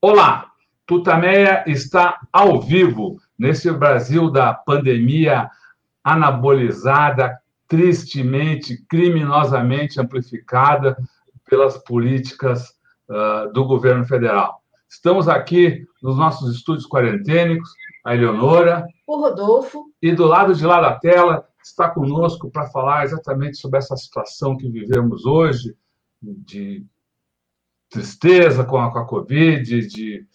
Olá, Tutameia está ao vivo nesse Brasil da pandemia anabolizada, tristemente, criminosamente amplificada pelas políticas uh, do governo federal. Estamos aqui nos nossos estúdios quarentênicos, a Eleonora. O Rodolfo. E do lado de lá da tela está conosco para falar exatamente sobre essa situação que vivemos hoje, de tristeza com a, com a Covid, de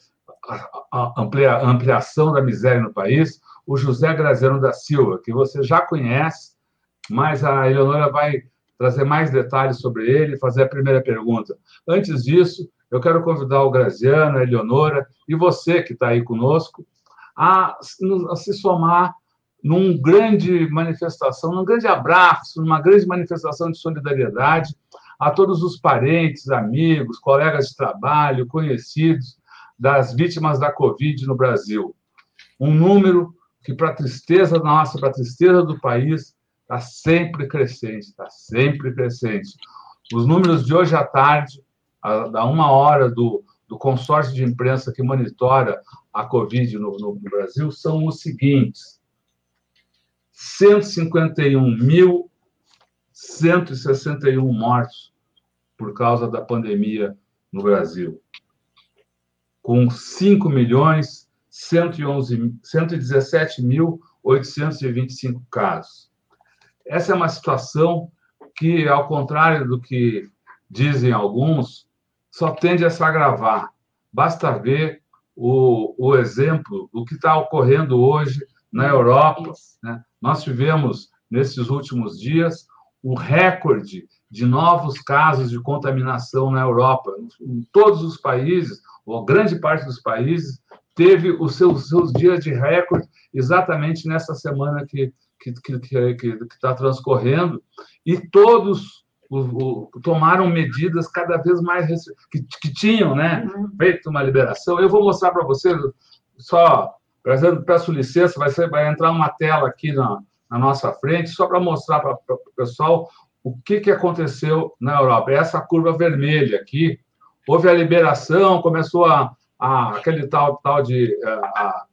amplia, ampliação da miséria no país, o José Graziano da Silva, que você já conhece, mas a Eleonora vai trazer mais detalhes sobre ele e fazer a primeira pergunta. Antes disso, eu quero convidar o Graziano, a Eleonora e você que está aí conosco a, a se somar num grande manifestação, num grande abraço, numa grande manifestação de solidariedade a todos os parentes, amigos, colegas de trabalho, conhecidos das vítimas da Covid no Brasil. Um número que, para tristeza nossa, para tristeza do país, está sempre crescente, está sempre crescente. Os números de hoje à tarde, da uma hora do, do consórcio de imprensa que monitora a Covid no, no, no Brasil, são os seguintes: 151.161 mortos por causa da pandemia no Brasil, com 5 milhões 117.825 casos. Essa é uma situação que, ao contrário do que dizem alguns, só tende a se agravar. Basta ver o, o exemplo do que está ocorrendo hoje na Europa. Né? Nós tivemos, nesses últimos dias, um recorde de novos casos de contaminação na Europa. Em todos os países, ou grande parte dos países, teve os seus, seus dias de recorde exatamente nessa semana que está que, que, que, tá transcorrendo, e todos o, o, tomaram medidas cada vez mais que, que tinham né, uhum. feito uma liberação. Eu vou mostrar para vocês, só peço licença, vai, ser, vai entrar uma tela aqui na, na nossa frente, só para mostrar para o pessoal o que, que aconteceu na Europa. Essa curva vermelha aqui, houve a liberação, começou a, a aquele tal, tal de a, a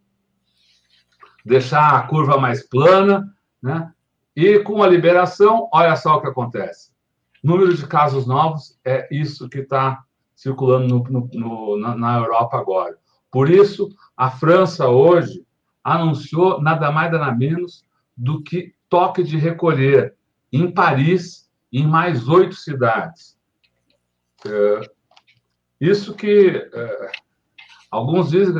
deixar a curva mais plana, né? E com a liberação, olha só o que acontece. Número de casos novos é isso que está circulando no, no, no, na Europa agora. Por isso, a França hoje anunciou nada mais nada menos do que toque de recolher em Paris e em mais oito cidades. É, isso que é, alguns dizem.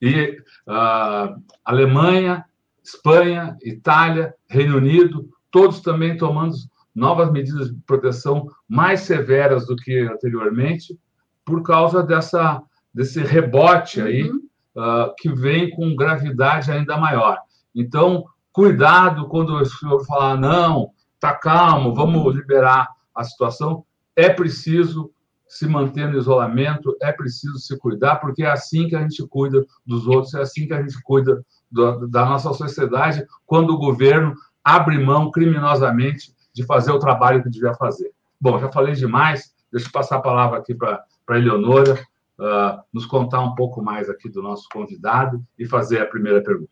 e uh, Alemanha, Espanha, Itália, Reino Unido, todos também tomando novas medidas de proteção mais severas do que anteriormente, por causa dessa, desse rebote aí, uhum. uh, que vem com gravidade ainda maior. Então, cuidado quando o senhor falar, não, tá calmo, vamos liberar a situação. É preciso se manter no isolamento, é preciso se cuidar, porque é assim que a gente cuida dos outros, é assim que a gente cuida do, da nossa sociedade, quando o governo abre mão criminosamente de fazer o trabalho que devia fazer. Bom, já falei demais, deixa eu passar a palavra aqui para a Eleonora, uh, nos contar um pouco mais aqui do nosso convidado e fazer a primeira pergunta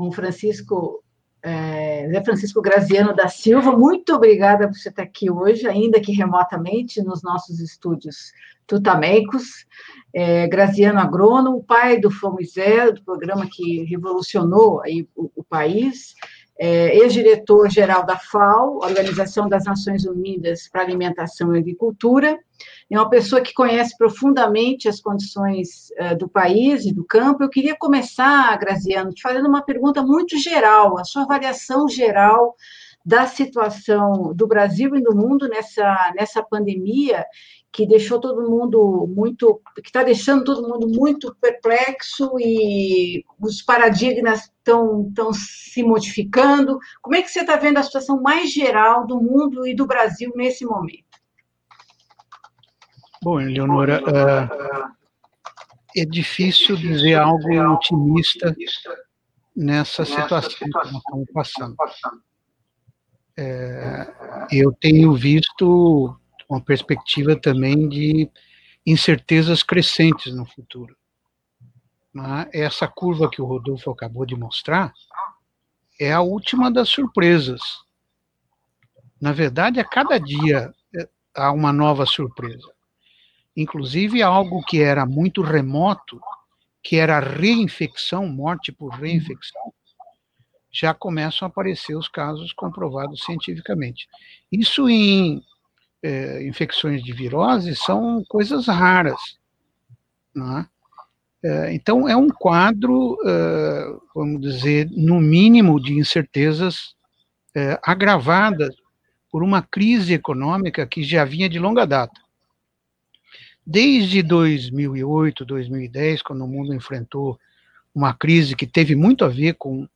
com Francisco, é, Zé Francisco Graziano da Silva. Muito obrigada por você estar aqui hoje, ainda que remotamente, nos nossos estúdios tutameicos. É, Graziano Agrônomo, pai do Fomizé, do programa que revolucionou aí o, o país, é, ex-diretor-geral da FAO, Organização das Nações Unidas para Alimentação e Agricultura, é uma pessoa que conhece profundamente as condições uh, do país e do campo. Eu queria começar, Graziano, te fazendo uma pergunta muito geral, a sua avaliação geral da situação do Brasil e do mundo nessa, nessa pandemia que deixou todo mundo muito, que está deixando todo mundo muito perplexo e os paradigmas estão, estão se modificando. Como é que você está vendo a situação mais geral do mundo e do Brasil nesse momento? Bom, Eleonora, é, é difícil dizer algo otimista nessa situação que nós estamos passando. É, eu tenho visto uma perspectiva também de incertezas crescentes no futuro. Essa curva que o Rodolfo acabou de mostrar é a última das surpresas. Na verdade, a cada dia é, há uma nova surpresa. Inclusive, algo que era muito remoto, que era a reinfecção, morte por reinfecção, já começam a aparecer os casos comprovados cientificamente. Isso em é, infecções de virose são coisas raras. Não é? É, então, é um quadro, é, vamos dizer, no mínimo, de incertezas agravadas por uma crise econômica que já vinha de longa data. Desde 2008, 2010, quando o mundo enfrentou uma crise que teve muito a ver com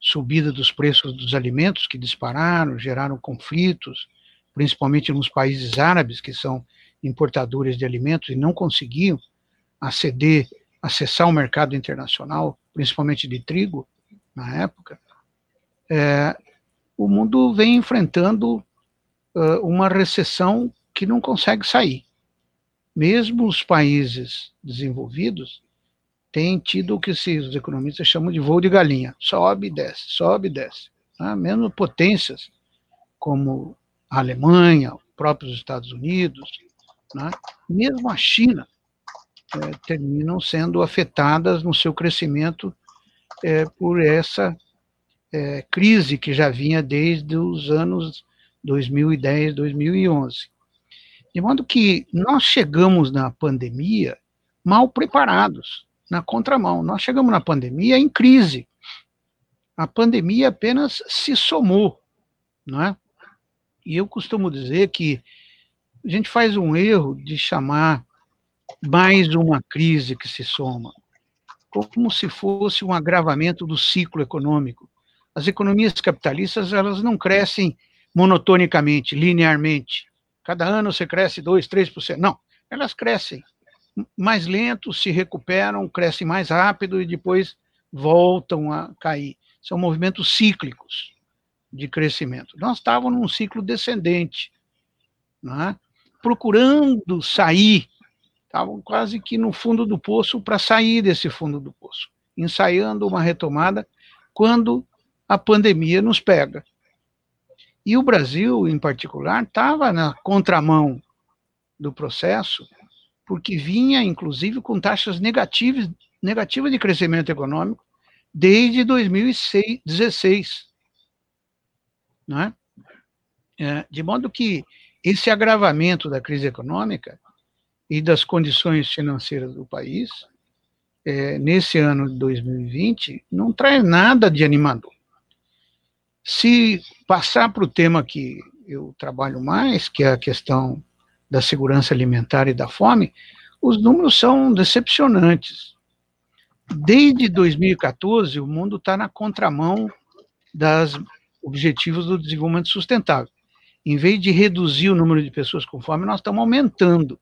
subida dos preços dos alimentos que dispararam, geraram conflitos, principalmente nos países árabes, que são importadores de alimentos e não conseguiam aceder acessar o mercado internacional, principalmente de trigo, na época, é, o mundo vem enfrentando uh, uma recessão que não consegue sair. Mesmo os países desenvolvidos têm tido o que os economistas chamam de voo de galinha, sobe e desce, sobe e desce. Né? Mesmo potências como a Alemanha, próprios Estados Unidos, né? mesmo a China, é, terminam sendo afetadas no seu crescimento é, por essa é, crise que já vinha desde os anos 2010, 2011. De modo que nós chegamos na pandemia mal preparados, na contramão. Nós chegamos na pandemia em crise. A pandemia apenas se somou, não é? E eu costumo dizer que a gente faz um erro de chamar mais uma crise que se soma, como se fosse um agravamento do ciclo econômico. As economias capitalistas elas não crescem monotonicamente, linearmente. Cada ano você cresce 2, 3%. Não, elas crescem mais lento, se recuperam, crescem mais rápido e depois voltam a cair. São movimentos cíclicos de crescimento. Nós estávamos num ciclo descendente, é? procurando sair estavam quase que no fundo do poço para sair desse fundo do poço, ensaiando uma retomada quando a pandemia nos pega. E o Brasil, em particular, estava na contramão do processo, porque vinha, inclusive, com taxas negativas, negativas de crescimento econômico desde 2016. Não é? De modo que esse agravamento da crise econômica e das condições financeiras do país, é, nesse ano de 2020, não traz nada de animador. Se passar para o tema que eu trabalho mais, que é a questão da segurança alimentar e da fome, os números são decepcionantes. Desde 2014, o mundo está na contramão dos objetivos do desenvolvimento sustentável. Em vez de reduzir o número de pessoas com fome, nós estamos aumentando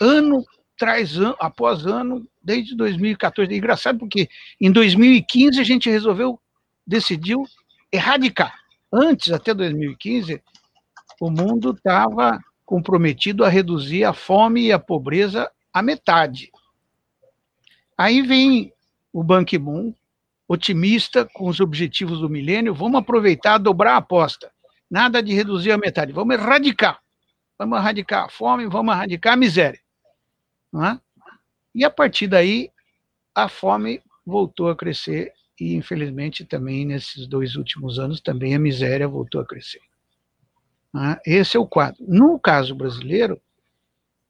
ano traz ano, após ano, desde 2014. É engraçado porque em 2015 a gente resolveu, decidiu erradicar. Antes, até 2015, o mundo estava comprometido a reduzir a fome e a pobreza à metade. Aí vem o Ban Ki-moon, otimista com os objetivos do milênio, vamos aproveitar, dobrar a aposta. Nada de reduzir a metade, vamos erradicar. Vamos erradicar a fome, vamos erradicar a miséria. É? E a partir daí, a fome voltou a crescer e, infelizmente, também nesses dois últimos anos, também a miséria voltou a crescer. É? Esse é o quadro. No caso brasileiro,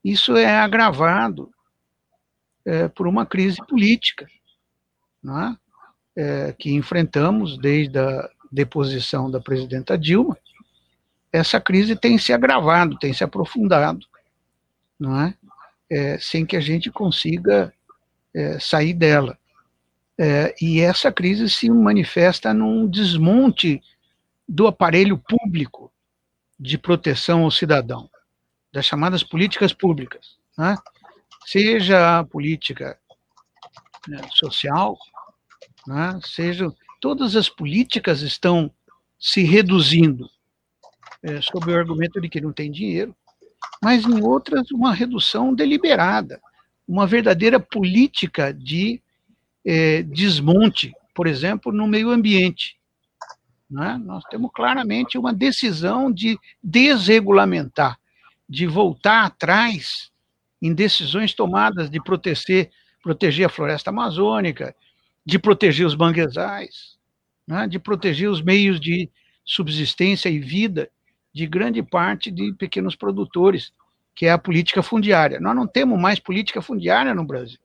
isso é agravado é, por uma crise política é? É, que enfrentamos desde a deposição da presidenta Dilma. Essa crise tem se agravado, tem se aprofundado, não é? é, sem que a gente consiga é, sair dela. É, e essa crise se manifesta num desmonte do aparelho público de proteção ao cidadão, das chamadas políticas públicas, né? seja a política né, social, né, seja todas as políticas estão se reduzindo é, sob o argumento de que não tem dinheiro, mas em outras, uma redução deliberada, uma verdadeira política de é, desmonte, por exemplo, no meio ambiente. Né? Nós temos claramente uma decisão de desregulamentar, de voltar atrás em decisões tomadas de proteger, proteger a floresta amazônica, de proteger os manguezais, né? de proteger os meios de subsistência e vida de grande parte de pequenos produtores, que é a política fundiária. Nós não temos mais política fundiária no Brasil.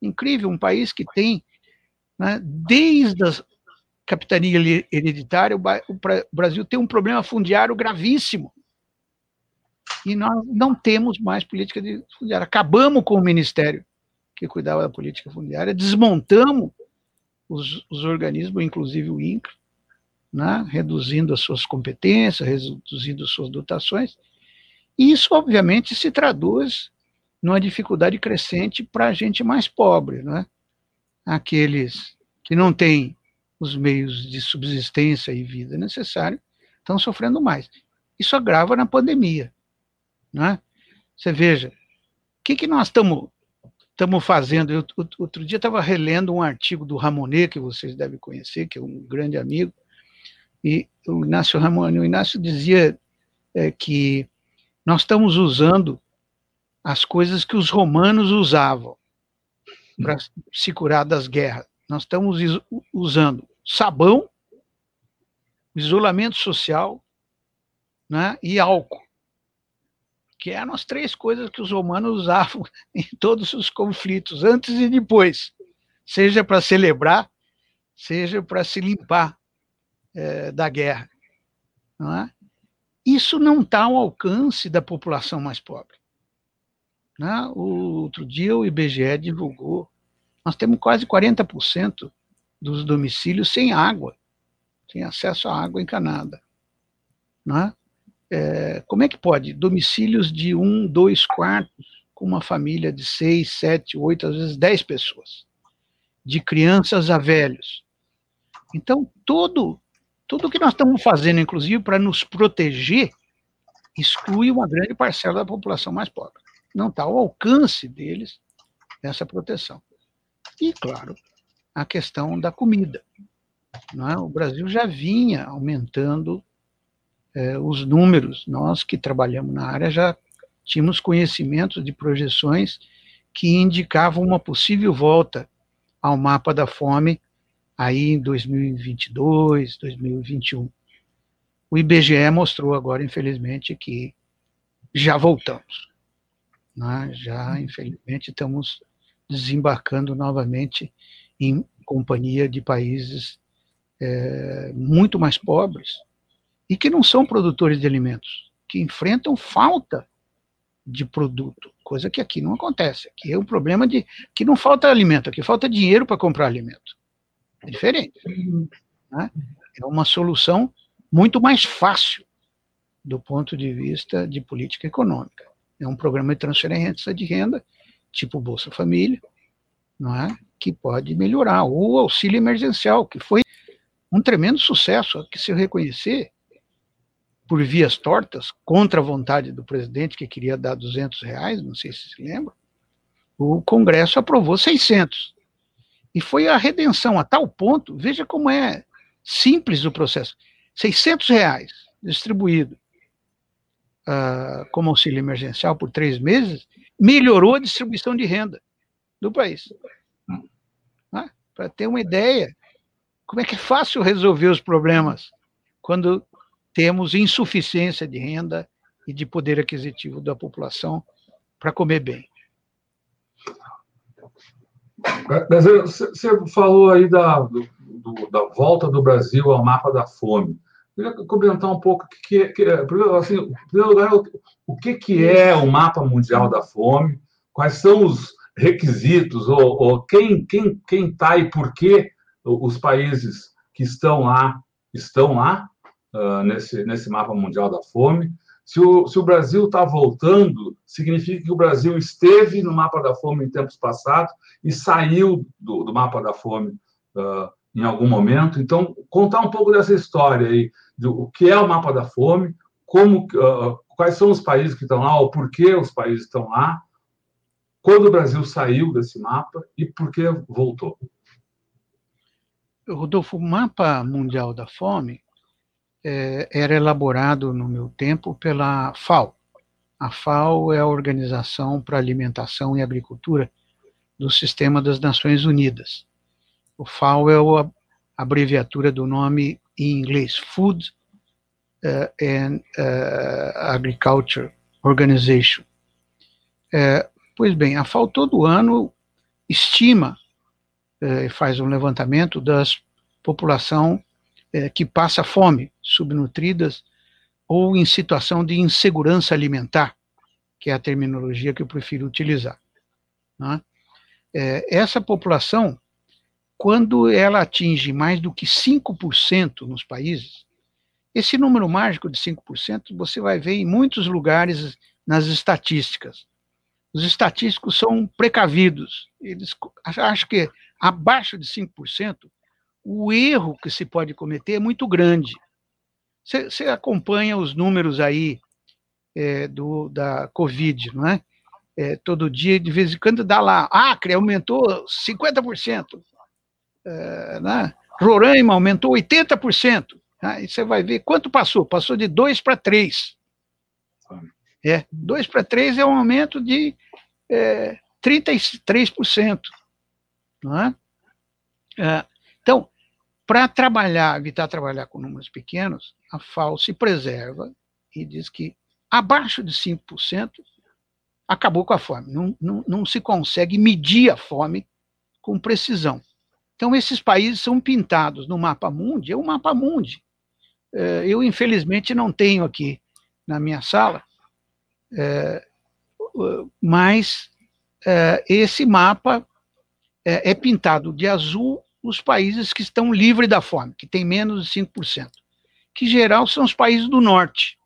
Incrível, um país que tem, né, desde a capitania hereditária, o Brasil tem um problema fundiário gravíssimo. E nós não temos mais política fundiária. Acabamos com o ministério que cuidava da política fundiária, desmontamos os, os organismos, inclusive o INCRA, né, reduzindo as suas competências, reduzindo as suas dotações. E isso, obviamente, se traduz numa dificuldade crescente para a gente mais pobre, né? Aqueles que não têm os meios de subsistência e vida necessários estão sofrendo mais. Isso agrava na pandemia. Né? Você veja, o que, que nós estamos estamos fazendo. Eu, outro dia estava relendo um artigo do Ramonet, que vocês devem conhecer, que é um grande amigo, e o Inácio Ramonet, o Inácio dizia é, que nós estamos usando as coisas que os romanos usavam para se curar das guerras. Nós estamos usando sabão, isolamento social né, e álcool, que eram as três coisas que os romanos usavam em todos os conflitos, antes e depois, seja para celebrar, seja para se limpar é, da guerra. Não é? Isso não está ao alcance da população mais pobre. Né? O, outro dia o IBGE divulgou, nós temos quase 40% dos domicílios sem água, sem acesso à água encanada. Né? É, como é que pode? Domicílios de um, dois quartos, com uma família de seis, sete, oito, às vezes dez pessoas, de crianças a velhos. Então, todo tudo que nós estamos fazendo, inclusive, para nos proteger, exclui uma grande parcela da população mais pobre. Não está ao alcance deles essa proteção. E, claro, a questão da comida. É? O Brasil já vinha aumentando é, os números. Nós que trabalhamos na área já tínhamos conhecimentos de projeções que indicavam uma possível volta ao mapa da fome aí em 2022, 2021. O IBGE mostrou agora, infelizmente, que já voltamos. Né? Já, infelizmente, estamos desembarcando novamente em companhia de países é, muito mais pobres e que não são produtores de alimentos, que enfrentam falta de produto, coisa que aqui não acontece. Aqui é um problema de que não falta alimento, aqui falta dinheiro para comprar alimento. É diferente. Né? É uma solução muito mais fácil do ponto de vista de política econômica. É um programa de transferência de renda, tipo Bolsa Família, não é? que pode melhorar. Ou o auxílio emergencial, que foi um tremendo sucesso, que se reconhecer, por vias tortas, contra a vontade do presidente, que queria dar 200 reais, não sei se se lembra, o Congresso aprovou 600. E foi a redenção a tal ponto, veja como é simples o processo. 600 reais distribuído uh, como auxílio emergencial por três meses, melhorou a distribuição de renda do país. Né? Para ter uma ideia, como é que é fácil resolver os problemas quando temos insuficiência de renda e de poder aquisitivo da população para comer bem. Mas você falou aí da, do, da volta do Brasil ao mapa da fome. Eu queria comentar um pouco que, que, assim, em primeiro lugar, o que, que é o mapa mundial da fome, quais são os requisitos, ou, ou quem está quem, quem tá e por que os países que estão lá estão lá uh, nesse, nesse mapa mundial da fome. Se o, se o Brasil está voltando, significa que o Brasil esteve no mapa da fome em tempos passados e saiu do, do mapa da fome uh, em algum momento. Então, contar um pouco dessa história aí, do o que é o mapa da fome, como, uh, quais são os países que estão lá, ou por que os países estão lá, quando o Brasil saiu desse mapa e por que voltou. Rodolfo, o mapa mundial da fome é, era elaborado no meu tempo pela FAO. A FAO é a Organização para Alimentação e Agricultura do Sistema das Nações Unidas. O FAO é a abreviatura do nome em inglês Food uh, and uh, Agriculture Organization. Uh, pois bem, a FAO todo ano estima e faz um levantamento da população que passa fome, subnutridas ou em situação de insegurança alimentar, que é a terminologia que eu prefiro utilizar. Né? essa população, quando ela atinge mais do que 5% nos países, esse número mágico de 5% você vai ver em muitos lugares nas estatísticas. Os estatísticos são precavidos. Eles acham que abaixo de 5%, o erro que se pode cometer é muito grande. Você, acompanha os números aí é, do, da Covid, não é? é? Todo dia, de vez em quando, dá lá, Acre aumentou 50%, é, né? Roraima aumentou 80%. Aí ah, você vai ver quanto passou. Passou de 2 para 3. É, 2 para 3 é um aumento de é, 33%. Não é? é para trabalhar, evitar trabalhar com números pequenos, a FAO se preserva e diz que abaixo de 5% acabou com a fome. Não, não, não se consegue medir a fome com precisão. Então, esses países são pintados no mapa mundi, é o mapa mundi. É, eu, infelizmente, não tenho aqui na minha sala, é, mas é, esse mapa é pintado de azul os países que estão livres da fome, que tem menos de 5%, que, em geral, são os países do norte.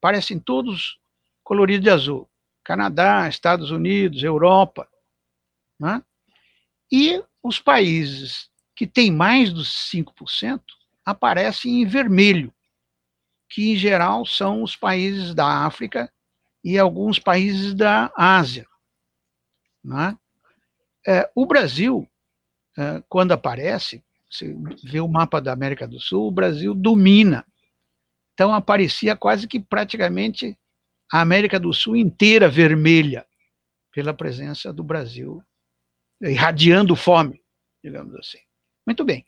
Parecem todos coloridos de azul. Canadá, Estados Unidos, Europa. Né? E os países que têm mais dos 5%, aparecem em vermelho, que em geral são os países da África e alguns países da Ásia. Né? É, o Brasil, quando aparece, você vê o mapa da América do Sul, o Brasil domina. Então aparecia quase que praticamente a América do Sul inteira vermelha pela presença do Brasil, irradiando fome, digamos assim. Muito bem.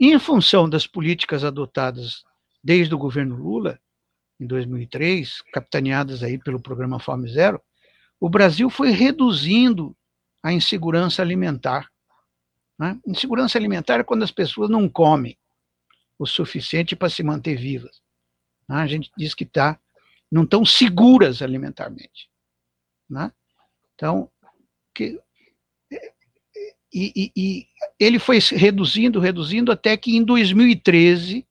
Em função das políticas adotadas desde o governo Lula, em 2003, capitaneadas aí pelo programa Fome Zero, o Brasil foi reduzindo a insegurança alimentar. Né? Insegurança alimentar é quando as pessoas não comem o suficiente para se manter vivas. Né? A gente diz que tá, não estão seguras alimentarmente. Né? Então, que, e, e, e, ele foi reduzindo, reduzindo, até que em 2013,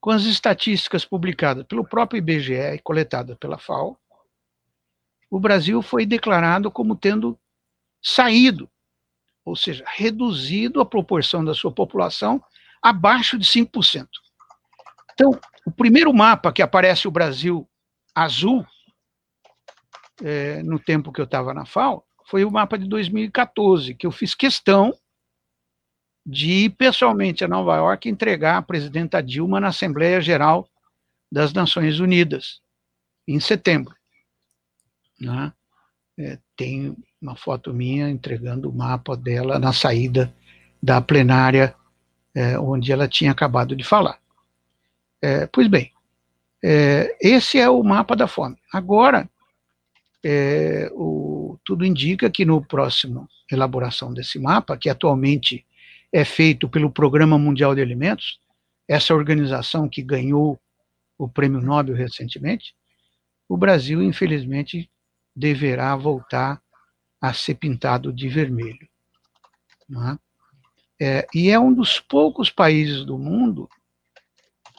com as estatísticas publicadas pelo próprio IBGE e coletadas pela FAO, o Brasil foi declarado como tendo saído, ou seja, reduzido a proporção da sua população abaixo de 5%. Então, o primeiro mapa que aparece o Brasil azul, é, no tempo que eu estava na FAO, foi o mapa de 2014, que eu fiz questão de ir pessoalmente a Nova York entregar a presidenta Dilma na Assembleia Geral das Nações Unidas, em setembro. Né? É, tem uma foto minha entregando o mapa dela na saída da plenária é, onde ela tinha acabado de falar. É, pois bem, é, esse é o mapa da fome. Agora, é, o, tudo indica que no próximo elaboração desse mapa, que atualmente é feito pelo Programa Mundial de Alimentos, essa organização que ganhou o prêmio Nobel recentemente, o Brasil, infelizmente, deverá voltar a ser pintado de vermelho. É? É, e é um dos poucos países do mundo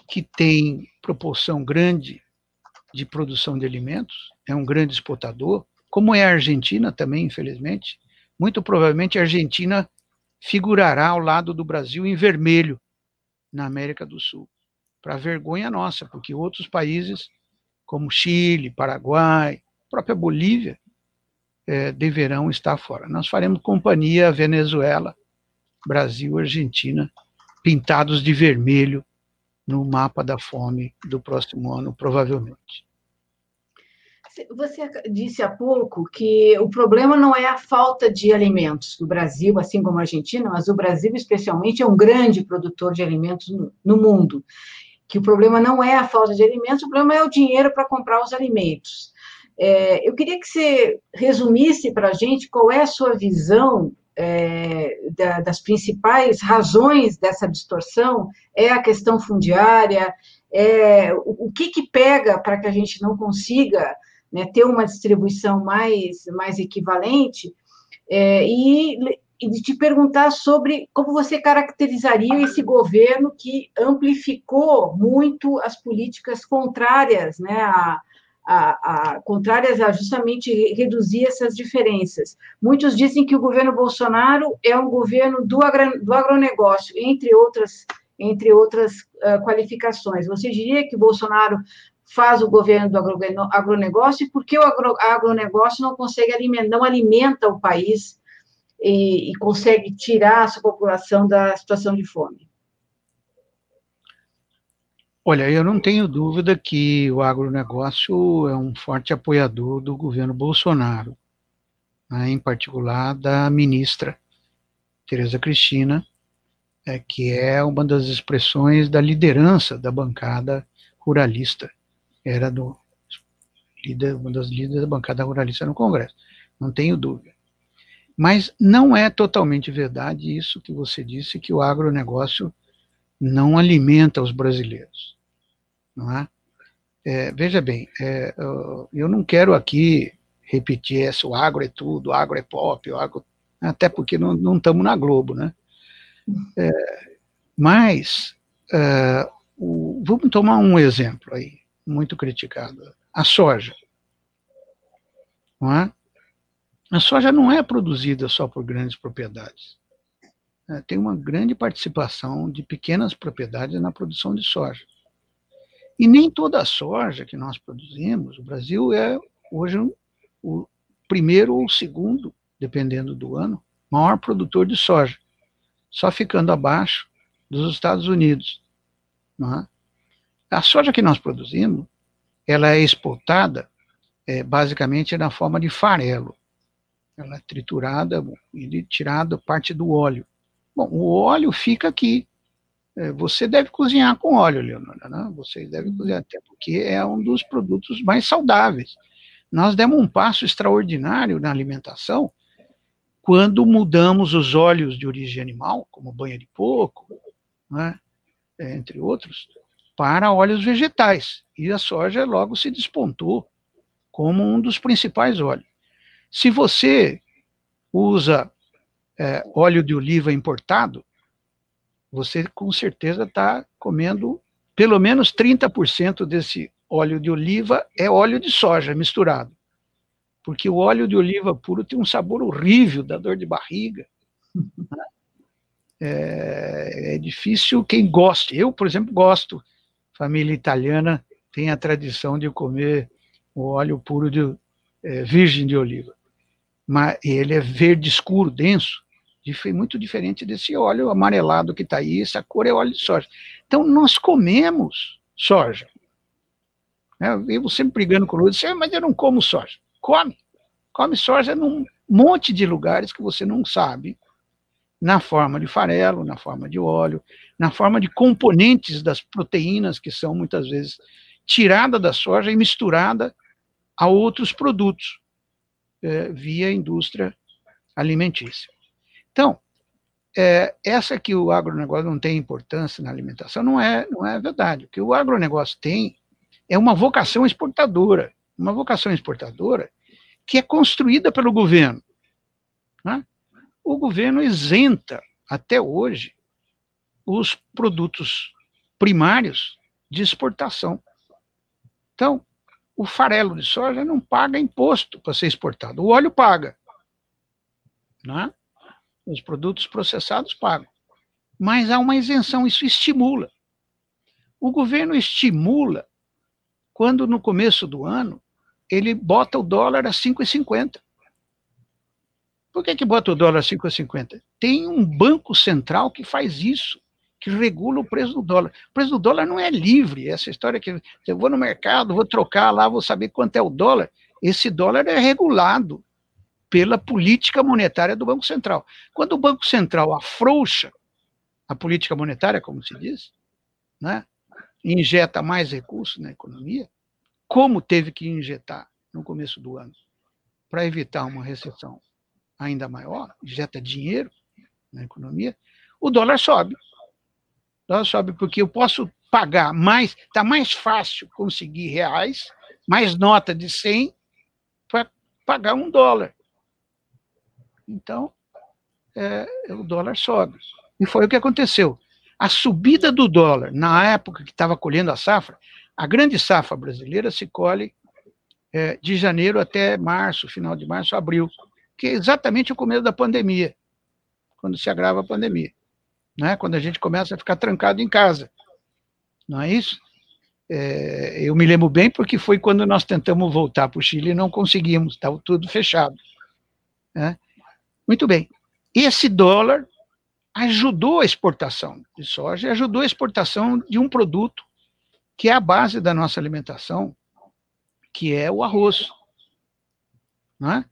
que tem proporção grande de produção de alimentos, é um grande exportador, como é a Argentina também, infelizmente. Muito provavelmente a Argentina figurará ao lado do Brasil em vermelho na América do Sul, para vergonha nossa, porque outros países como Chile, Paraguai, própria Bolívia, é, deverão estar fora. Nós faremos companhia Venezuela, Brasil, Argentina, pintados de vermelho no mapa da fome do próximo ano, provavelmente. Você disse há pouco que o problema não é a falta de alimentos do Brasil, assim como a Argentina, mas o Brasil, especialmente, é um grande produtor de alimentos no, no mundo. Que o problema não é a falta de alimentos, o problema é o dinheiro para comprar os alimentos. É, eu queria que você resumisse para a gente qual é a sua visão é, da, das principais razões dessa distorção. É a questão fundiária? É, o, o que, que pega para que a gente não consiga né, ter uma distribuição mais, mais equivalente, é, e, e de te perguntar sobre como você caracterizaria esse governo que amplificou muito as políticas contrárias, né, a, a, contrárias a justamente reduzir essas diferenças. Muitos dizem que o governo Bolsonaro é um governo do, do agronegócio, entre outras, entre outras uh, qualificações. Você diria que Bolsonaro faz o governo do agronegócio e por que o agro, agronegócio não consegue alimentar, não alimenta o país e, e consegue tirar a sua população da situação de fome? Olha, eu não tenho dúvida que o agronegócio é um forte apoiador do governo Bolsonaro, né, em particular da ministra Tereza Cristina, é, que é uma das expressões da liderança da bancada ruralista era do líder, uma das líderes da bancada ruralista no Congresso, não tenho dúvida. Mas não é totalmente verdade isso que você disse, que o agronegócio não alimenta os brasileiros. Não é? é veja bem, é, eu não quero aqui repetir essa, o agro é tudo, o agro é pop, o agro, até porque não estamos na Globo, né? É, mas, é, o, vamos tomar um exemplo aí muito criticada, a soja. Não é? A soja não é produzida só por grandes propriedades. É, tem uma grande participação de pequenas propriedades na produção de soja. E nem toda a soja que nós produzimos, o Brasil é hoje o primeiro ou segundo, dependendo do ano, maior produtor de soja, só ficando abaixo dos Estados Unidos. É? A soja que nós produzimos, ela é exportada é, basicamente na forma de farelo. Ela é triturada e tirada parte do óleo. Bom, o óleo fica aqui. É, você deve cozinhar com óleo, Leonora, né? Você deve cozinhar, até porque é um dos produtos mais saudáveis. Nós demos um passo extraordinário na alimentação quando mudamos os óleos de origem animal, como banha de porco, né? É, entre outros, para óleos vegetais. E a soja logo se despontou como um dos principais óleos. Se você usa é, óleo de oliva importado, você com certeza está comendo pelo menos 30% desse óleo de oliva é óleo de soja misturado. Porque o óleo de oliva puro tem um sabor horrível, dá dor de barriga. É, é difícil quem goste. Eu, por exemplo, gosto família italiana tem a tradição de comer o óleo puro de é, virgem de oliva. Mas ele é verde escuro, denso, muito diferente desse óleo amarelado que está aí, essa cor é óleo de soja. Então, nós comemos soja. Eu vivo sempre brigando com o Lula, ah, mas eu não como soja. Come. Come soja num monte de lugares que você não sabe, na forma de farelo, na forma de óleo, na forma de componentes das proteínas que são muitas vezes tirada da soja e misturada a outros produtos é, via indústria alimentícia. Então, é, essa que o agronegócio não tem importância na alimentação não é, não é verdade. O que o agronegócio tem é uma vocação exportadora, uma vocação exportadora que é construída pelo governo. Né? o governo isenta, até hoje, os produtos primários de exportação. Então, o farelo de soja não paga imposto para ser exportado. O óleo paga. Né? Os produtos processados pagam. Mas há uma isenção, isso estimula. O governo estimula quando no começo do ano ele bota o dólar a 5,50. Por que, que bota o dólar a 5,50? Tem um banco central que faz isso, que regula o preço do dólar. O preço do dólar não é livre, essa história que eu vou no mercado, vou trocar lá, vou saber quanto é o dólar. Esse dólar é regulado pela política monetária do Banco Central. Quando o Banco Central afrouxa a política monetária, como se diz, né, injeta mais recursos na economia, como teve que injetar no começo do ano, para evitar uma recessão ainda maior, injeta dinheiro na economia, o dólar sobe. O dólar sobe porque eu posso pagar mais, está mais fácil conseguir reais, mais nota de 100 para pagar um dólar. Então, é, o dólar sobe. E foi o que aconteceu. A subida do dólar, na época que estava colhendo a safra, a grande safra brasileira se colhe é, de janeiro até março, final de março, abril, que é exatamente o começo da pandemia, quando se agrava a pandemia, né? quando a gente começa a ficar trancado em casa. Não é isso? É, eu me lembro bem porque foi quando nós tentamos voltar para o Chile e não conseguimos, estava tudo fechado. Né? Muito bem. Esse dólar ajudou a exportação de soja e ajudou a exportação de um produto que é a base da nossa alimentação, que é o arroz. Né?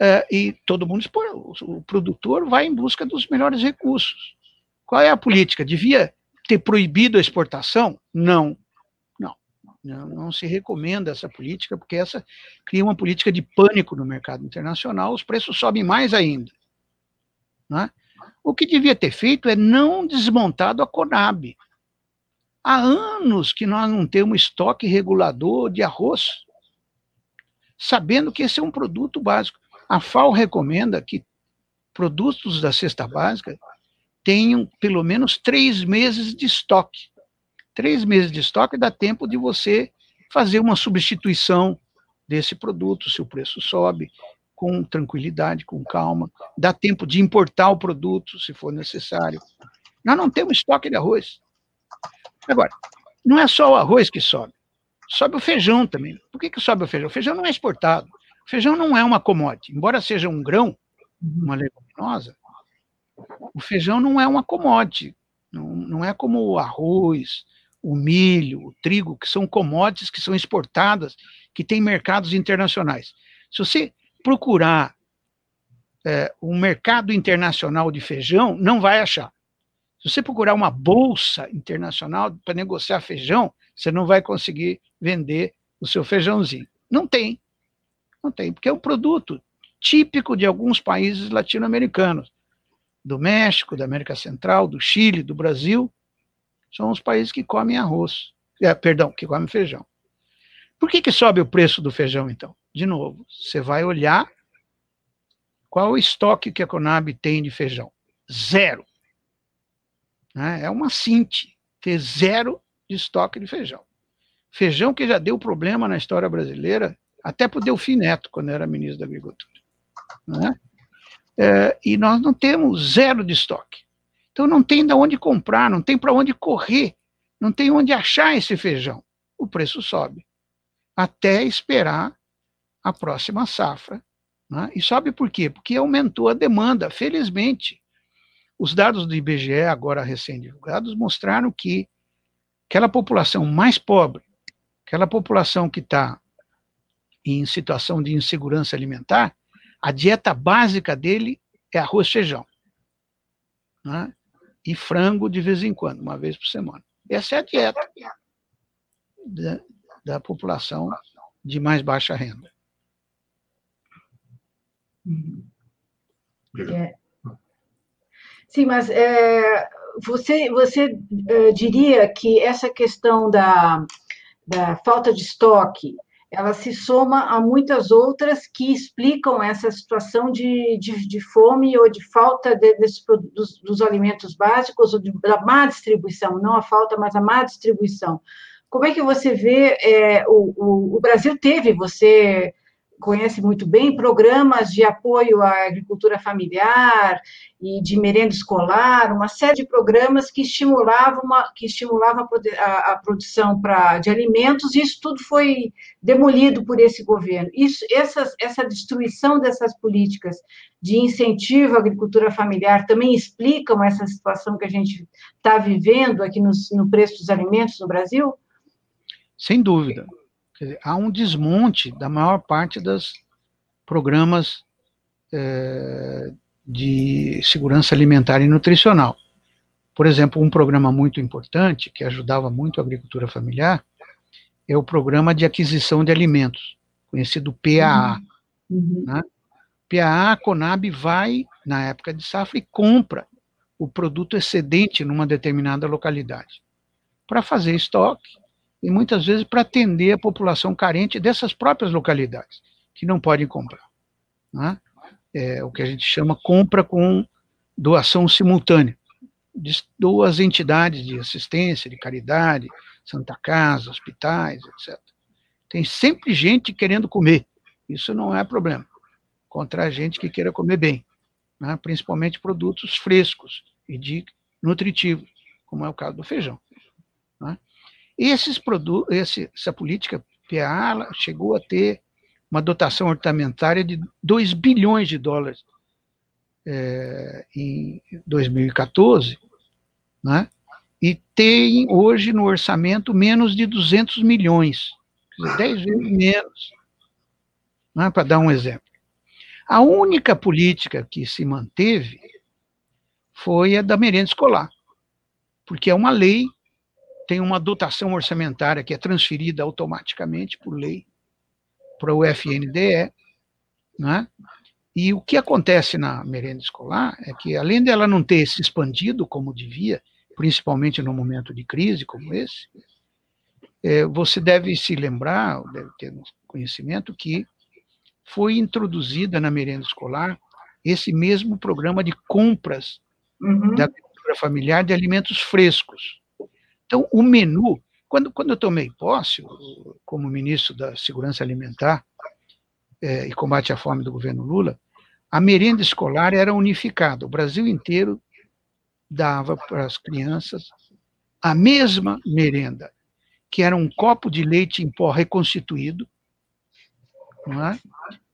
É, e todo mundo o produtor vai em busca dos melhores recursos. Qual é a política? Devia ter proibido a exportação? Não. Não. Não, não se recomenda essa política, porque essa cria uma política de pânico no mercado internacional, os preços sobem mais ainda. Né? O que devia ter feito é não desmontado a Conab. Há anos que nós não temos estoque regulador de arroz, sabendo que esse é um produto básico. A FAO recomenda que produtos da cesta básica tenham pelo menos três meses de estoque. Três meses de estoque dá tempo de você fazer uma substituição desse produto, se o preço sobe, com tranquilidade, com calma, dá tempo de importar o produto, se for necessário. Nós não temos estoque de arroz. Agora, não é só o arroz que sobe, sobe o feijão também. Por que, que sobe o feijão? O feijão não é exportado. O feijão não é uma commodity. Embora seja um grão, uma leguminosa, o feijão não é uma commodity. Não, não é como o arroz, o milho, o trigo, que são commodities que são exportadas, que têm mercados internacionais. Se você procurar é, um mercado internacional de feijão, não vai achar. Se você procurar uma bolsa internacional para negociar feijão, você não vai conseguir vender o seu feijãozinho. Não tem. Não tem, porque é um produto típico de alguns países latino-americanos, do México, da América Central, do Chile, do Brasil, são os países que comem arroz, é, perdão, que comem feijão. Por que, que sobe o preço do feijão, então? de novo, você vai olhar qual o estoque que a Conab tem de feijão. Zero. Né? É uma cinte ter zero de estoque de feijão. Feijão que já deu problema na história brasileira, até para o Delfim Neto, quando era ministro da Agricultura. Né? É, e nós não temos zero de estoque. Então não tem de onde comprar, não tem para onde correr, não tem onde achar esse feijão. O preço sobe. Até esperar a próxima safra. Né? E sabe por quê? Porque aumentou a demanda, felizmente. Os dados do IBGE, agora recém-divulgados, mostraram que aquela população mais pobre, aquela população que está em situação de insegurança alimentar, a dieta básica dele é arroz e feijão. Né? E frango de vez em quando, uma vez por semana. Essa é a dieta da, da população de mais baixa renda. É. Sim, mas é, você, você é, diria que essa questão da, da falta de estoque, ela se soma a muitas outras que explicam essa situação de, de, de fome ou de falta de, dos, dos, alimentos básicos, ou de, da má distribuição, não a falta, mas a má distribuição. Como é que você vê, é, o, o, o Brasil teve, você conhece muito bem, programas de apoio à agricultura familiar e de merenda escolar, uma série de programas que estimulavam, uma, que estimulavam a, a produção pra, de alimentos, e isso tudo foi demolido por esse governo. Isso, essa, essa destruição dessas políticas de incentivo à agricultura familiar também explicam essa situação que a gente está vivendo aqui no, no preço dos alimentos no Brasil? Sem dúvida. Dizer, há um desmonte da maior parte dos programas é, de segurança alimentar e nutricional. Por exemplo, um programa muito importante, que ajudava muito a agricultura familiar, é o Programa de Aquisição de Alimentos, conhecido PAA. Uhum. Né? PAA, a Conab vai, na época de safra, e compra o produto excedente numa determinada localidade, para fazer estoque e muitas vezes para atender a população carente dessas próprias localidades, que não podem comprar. Né? É o que a gente chama compra com doação simultânea, de duas entidades de assistência, de caridade, Santa Casa, hospitais, etc. Tem sempre gente querendo comer, isso não é problema, contra a gente que queira comer bem, né? principalmente produtos frescos e de nutritivos, como é o caso do feijão. Esses produtos, esse, essa política PA chegou a ter uma dotação orçamentária de 2 bilhões de dólares é, em 2014, né? e tem hoje no orçamento menos de 200 milhões, 10 vezes menos, né? para dar um exemplo. A única política que se manteve foi a da merenda escolar, porque é uma lei tem uma dotação orçamentária que é transferida automaticamente por lei para o FNDE, né? E o que acontece na merenda escolar é que, além dela não ter se expandido como devia, principalmente no momento de crise como esse, é, você deve se lembrar, deve ter conhecimento, que foi introduzida na merenda escolar esse mesmo programa de compras uhum. da agricultura familiar de alimentos frescos. Então, o menu, quando, quando eu tomei posse como ministro da Segurança Alimentar é, e Combate à Fome do governo Lula, a merenda escolar era unificada. O Brasil inteiro dava para as crianças a mesma merenda, que era um copo de leite em pó reconstituído, é?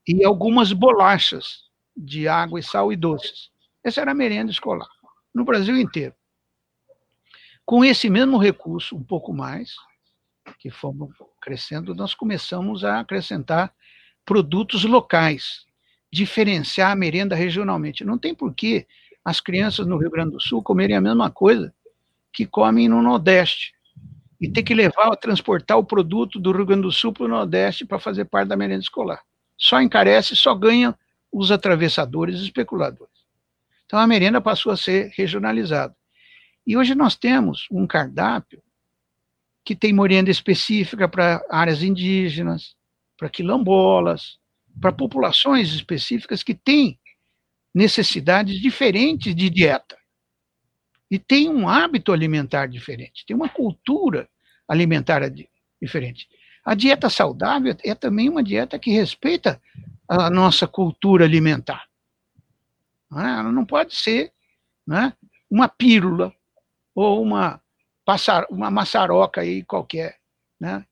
e algumas bolachas de água e sal e doces. Essa era a merenda escolar, no Brasil inteiro. Com esse mesmo recurso, um pouco mais, que fomos crescendo, nós começamos a acrescentar produtos locais, diferenciar a merenda regionalmente. Não tem por que as crianças no Rio Grande do Sul comerem a mesma coisa que comem no Nordeste. E ter que levar, transportar o produto do Rio Grande do Sul para o Nordeste para fazer parte da merenda escolar. Só encarece, só ganha os atravessadores e especuladores. Então a merenda passou a ser regionalizada. E hoje nós temos um cardápio que tem morenda específica para áreas indígenas, para quilombolas, para populações específicas que têm necessidades diferentes de dieta. E tem um hábito alimentar diferente, tem uma cultura alimentar diferente. A dieta saudável é também uma dieta que respeita a nossa cultura alimentar. É? Ela não pode ser né, uma pílula ou uma, passar, uma maçaroca aí qualquer, né?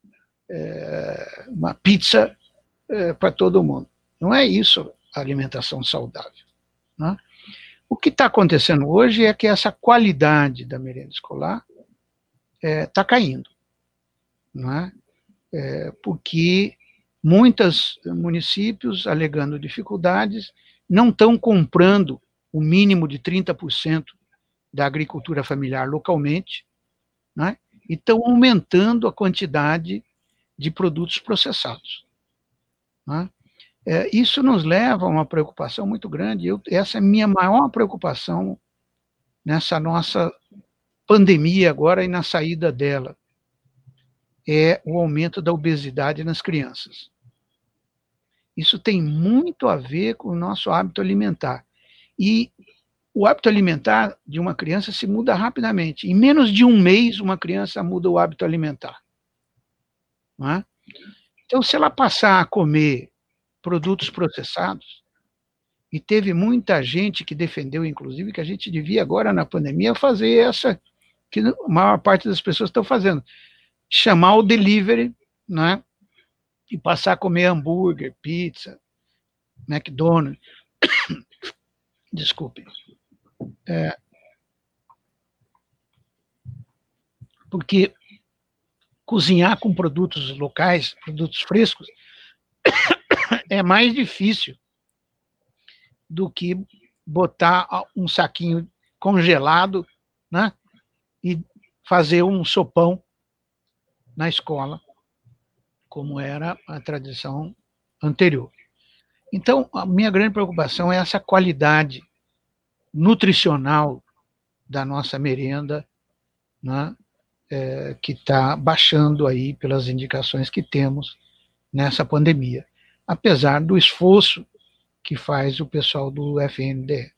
É, uma pizza é, para todo mundo. Não é isso a alimentação saudável. Né? O que está acontecendo hoje é que essa qualidade da merenda escolar está é, tá caindo, não é? é? porque muitos municípios, alegando dificuldades, não estão comprando o mínimo de 30% da agricultura familiar localmente, né? e estão aumentando a quantidade de produtos processados. Né? É, isso nos leva a uma preocupação muito grande. Eu, essa é a minha maior preocupação nessa nossa pandemia agora e na saída dela. É o aumento da obesidade nas crianças. Isso tem muito a ver com o nosso hábito alimentar. E o hábito alimentar de uma criança se muda rapidamente. Em menos de um mês, uma criança muda o hábito alimentar. É? Então, se ela passar a comer produtos processados. E teve muita gente que defendeu, inclusive, que a gente devia agora na pandemia fazer essa que a maior parte das pessoas estão fazendo, chamar o delivery, né? E passar a comer hambúrguer, pizza, McDonald's. Desculpe. É, porque cozinhar com produtos locais, produtos frescos, é mais difícil do que botar um saquinho congelado, né? E fazer um sopão na escola, como era a tradição anterior. Então, a minha grande preocupação é essa qualidade nutricional da nossa merenda, né? é, que está baixando aí pelas indicações que temos nessa pandemia, apesar do esforço que faz o pessoal do FNDE.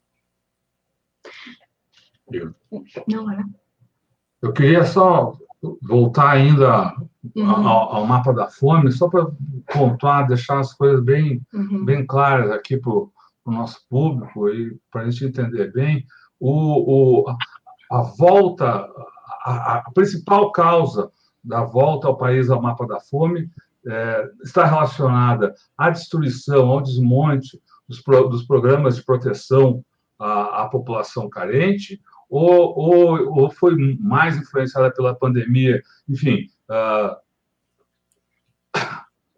É. Eu queria só voltar ainda uhum. ao, ao, mapa da fome, só para pontuar, deixar as coisas bem, uhum. bem claras aqui para o nosso público e para a gente entender bem. O, o, a volta a, a, principal causa da volta ao país ao mapa da fome é, está relacionada à destruição, ao desmonte dos, pro, dos programas de proteção à, à população carente, ou, ou, ou, foi mais influenciada pela pandemia, enfim, uh,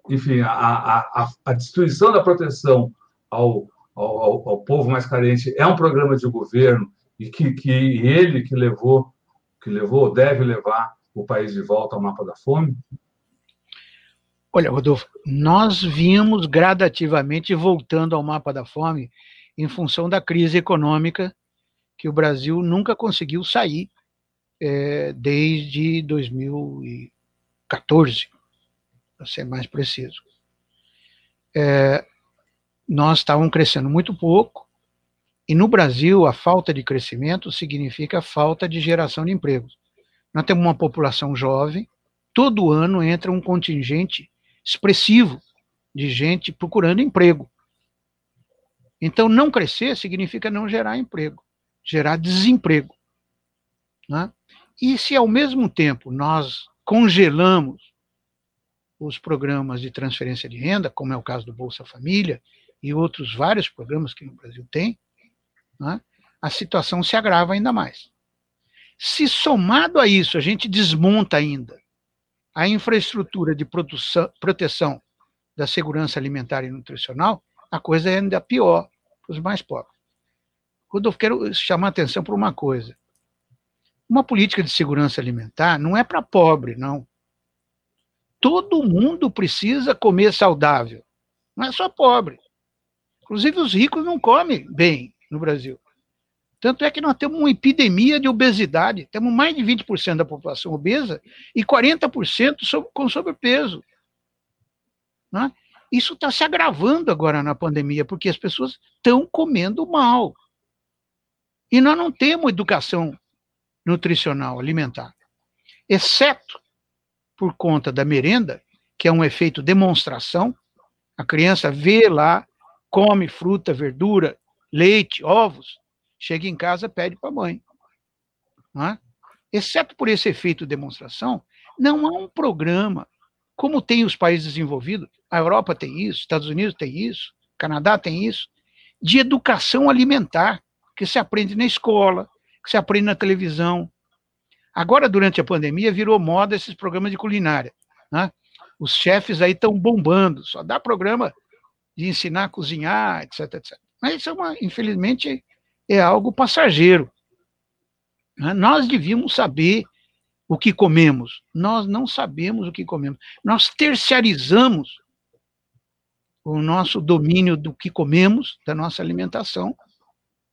enfim, a, a, a, destruição da proteção ao, ao, ao, povo mais carente é um programa de governo e que, que ele que levou que levou, deve levar o país de volta ao mapa da fome? Olha, Rodolfo, nós vimos gradativamente voltando ao mapa da fome em função da crise econômica que o Brasil nunca conseguiu sair é, desde 2014, para ser mais preciso. É, nós estávamos crescendo muito pouco, e no Brasil, a falta de crescimento significa falta de geração de empregos. Nós temos uma população jovem, todo ano entra um contingente expressivo de gente procurando emprego. Então, não crescer significa não gerar emprego, gerar desemprego. Né? E se ao mesmo tempo nós congelamos os programas de transferência de renda, como é o caso do Bolsa Família e outros vários programas que no Brasil tem, né, a situação se agrava ainda mais. Se somado a isso a gente desmonta ainda a infraestrutura de produção, proteção da segurança alimentar e nutricional, a coisa é ainda pior para os mais pobres. Rodolfo, quero chamar a atenção para uma coisa. Uma política de segurança alimentar não é para pobre, não. Todo mundo precisa comer saudável. Não é só pobre. Inclusive os ricos não comem bem no Brasil. Tanto é que nós temos uma epidemia de obesidade. Temos mais de 20% da população obesa e 40% com sobrepeso. Né? Isso está se agravando agora na pandemia, porque as pessoas estão comendo mal. E nós não temos educação nutricional alimentar, exceto por conta da merenda, que é um efeito demonstração. A criança vê lá, come fruta, verdura, leite, ovos, chega em casa, pede para a mãe. É? Exceto por esse efeito demonstração, não há um programa, como tem os países desenvolvidos, a Europa tem isso, Estados Unidos tem isso, Canadá tem isso, de educação alimentar, que se aprende na escola, que se aprende na televisão. Agora, durante a pandemia, virou moda esses programas de culinária. Né? Os chefes aí estão bombando, só dá programa de ensinar a cozinhar, etc, etc. Mas isso é uma, infelizmente, é algo passageiro. Né? Nós devíamos saber o que comemos. Nós não sabemos o que comemos. Nós terciarizamos o nosso domínio do que comemos, da nossa alimentação,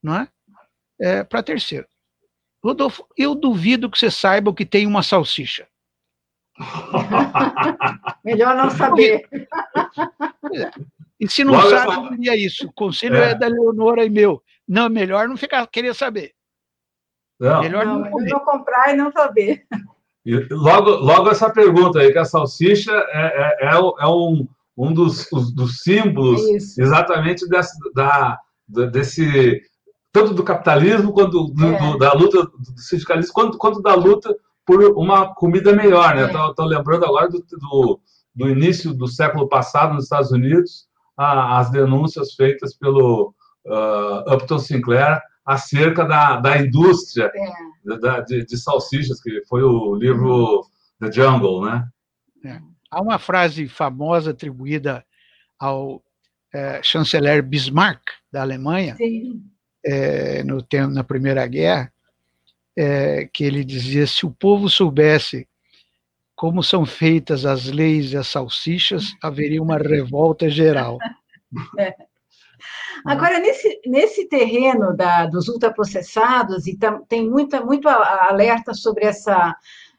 não é? é para terceiro. Rodolfo, eu duvido que você saiba o que tem uma salsicha. Melhor não saber. É. E se não Logo sabe, eu diria isso. O conselho é. é. da Leonora e meu. Não, melhor não ficar querer saber. Não. Melhor não, não comer. não comprar e não saber. E logo, logo essa pergunta aí, que a salsicha é, é, é, é um, um dos, os, dos símbolos é exatamente desse, da, desse tanto do capitalismo quanto do, é. do, da luta do sindicalismo, quanto, quanto da luta por uma comida melhor. Né? Estou é. lembrando agora do, do, do, início do século passado nos Estados Unidos, a, as denúncias feitas pelo uh, Upton Sinclair acerca da, da indústria é. da, de, de, salsichas, que foi o livro The Jungle, né? É. Há uma frase famosa atribuída ao é, chanceler Bismarck, da Alemanha, é, no tempo, na Primeira Guerra, é, que ele dizia: se o povo soubesse como são feitas as leis e as salsichas, haveria uma revolta geral. É. Agora, nesse, nesse terreno da, dos ultraprocessados, e tam, tem muita, muito alerta sobre essa,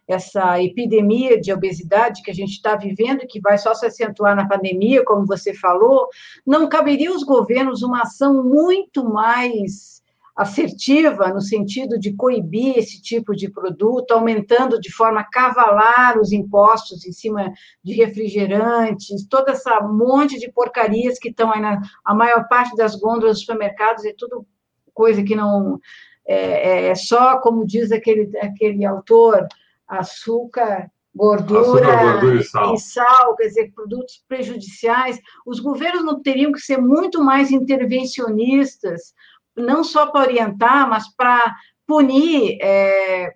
essa epidemia de obesidade que a gente está vivendo, que vai só se acentuar na pandemia, como você falou, não caberia aos governos uma ação muito mais assertiva no sentido de coibir esse tipo de produto, aumentando de forma cavalar os impostos em cima de refrigerantes, toda essa monte de porcarias que estão aí na a maior parte das gôndolas dos supermercados é tudo coisa que não é, é, é só como diz aquele aquele autor açúcar Gordura, açúcar, gordura e, sal. e sal, quer dizer, produtos prejudiciais. Os governos não teriam que ser muito mais intervencionistas não só para orientar, mas para punir é,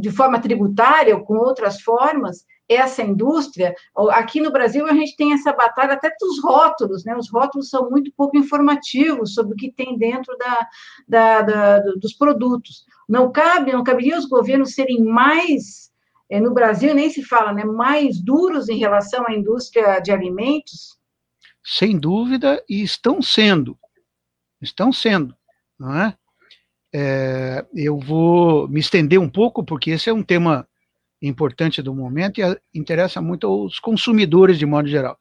de forma tributária ou com outras formas essa indústria. Aqui no Brasil a gente tem essa batalha até dos rótulos, né? Os rótulos são muito pouco informativos sobre o que tem dentro da, da, da dos produtos. Não cabe, não caberia os governos serem mais é, no Brasil nem se fala, né? Mais duros em relação à indústria de alimentos. Sem dúvida, e estão sendo. Estão sendo, não é? é? eu vou me estender um pouco, porque esse é um tema importante do momento e interessa muito aos consumidores de modo geral.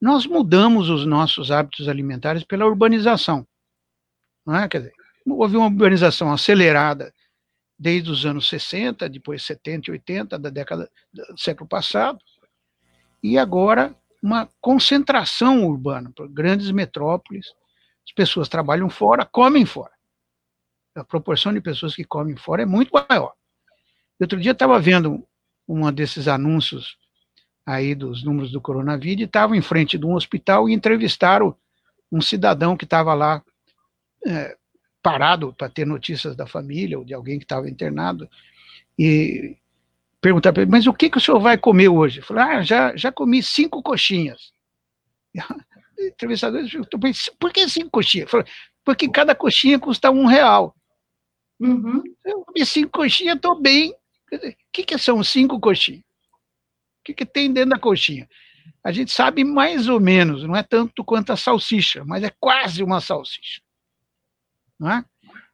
Nós mudamos os nossos hábitos alimentares pela urbanização. Não é? Quer dizer, houve uma urbanização acelerada desde os anos 60, depois 70 e 80 da década do século passado, e agora uma concentração urbana, grandes metrópoles, as pessoas trabalham fora, comem fora. A proporção de pessoas que comem fora é muito maior. Outro dia estava vendo um desses anúncios aí dos números do coronavírus e estava em frente de um hospital e entrevistaram um cidadão que estava lá é, parado para ter notícias da família ou de alguém que estava internado e perguntar para ele, mas o que, que o senhor vai comer hoje? Eu falei, ah, já, já comi cinco coxinhas entrevistador por que cinco coxinhas? Falei, porque cada coxinha custa um real. Uhum. Eu comi cinco coxinhas, estou bem. O que, que são cinco coxinhas? O que, que tem dentro da coxinha? A gente sabe mais ou menos, não é tanto quanto a salsicha, mas é quase uma salsicha. Não é?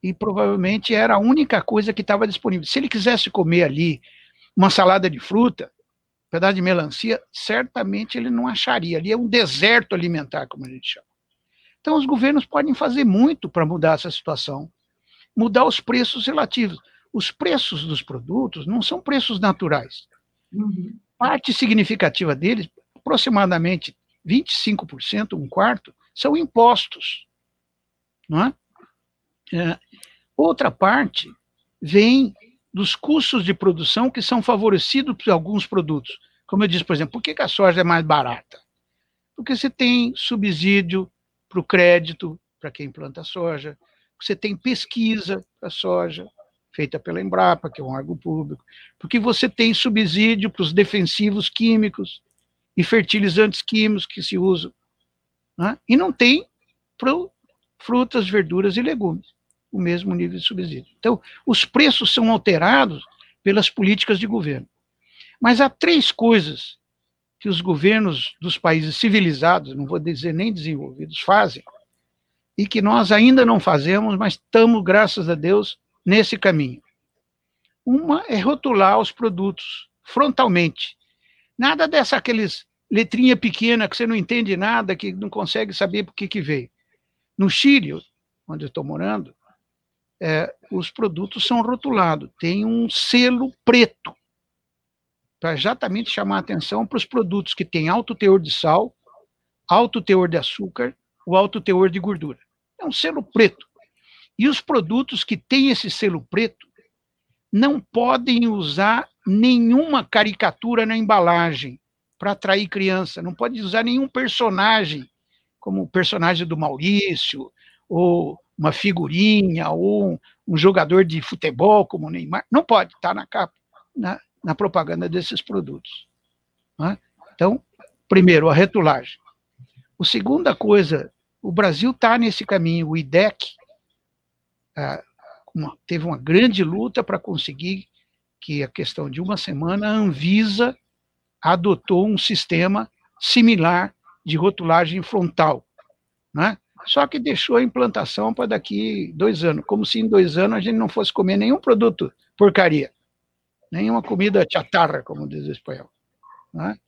E provavelmente era a única coisa que estava disponível. Se ele quisesse comer ali uma salada de fruta, pedaço de melancia, certamente ele não acharia. Ali é um deserto alimentar, como a gente chama. Então, os governos podem fazer muito para mudar essa situação, mudar os preços relativos. Os preços dos produtos não são preços naturais. Uhum. Parte significativa deles, aproximadamente 25%, um quarto, são impostos. Não é? é outra parte vem dos custos de produção que são favorecidos por alguns produtos. Como eu disse, por exemplo, por que a soja é mais barata? Porque você tem subsídio para o crédito para quem planta soja, você tem pesquisa para soja, feita pela Embrapa, que é um órgão público, porque você tem subsídio para os defensivos químicos e fertilizantes químicos que se usam, né? e não tem para frutas, verduras e legumes o mesmo nível de subsídio. Então, os preços são alterados pelas políticas de governo. Mas há três coisas que os governos dos países civilizados, não vou dizer nem desenvolvidos, fazem, e que nós ainda não fazemos, mas estamos, graças a Deus, nesse caminho. Uma é rotular os produtos frontalmente. Nada dessa aqueles letrinha pequena que você não entende nada, que não consegue saber por que, que veio. No Chile, onde eu estou morando, é, os produtos são rotulados, tem um selo preto, para exatamente chamar a atenção para os produtos que têm alto teor de sal alto teor de açúcar ou alto teor de gordura. É um selo preto. E os produtos que têm esse selo preto não podem usar nenhuma caricatura na embalagem para atrair criança, não pode usar nenhum personagem, como o personagem do Maurício, ou uma figurinha, ou um, um jogador de futebol como o Neymar, não pode estar na capa, na, na propaganda desses produtos. Né? Então, primeiro, a retulagem. A segunda coisa, o Brasil está nesse caminho, o IDEC ah, uma, teve uma grande luta para conseguir que, a questão de uma semana, a Anvisa adotou um sistema similar de rotulagem frontal, né? Só que deixou a implantação para daqui dois anos, como se em dois anos a gente não fosse comer nenhum produto porcaria, nenhuma comida chatarra, como diz o espanhol. Né?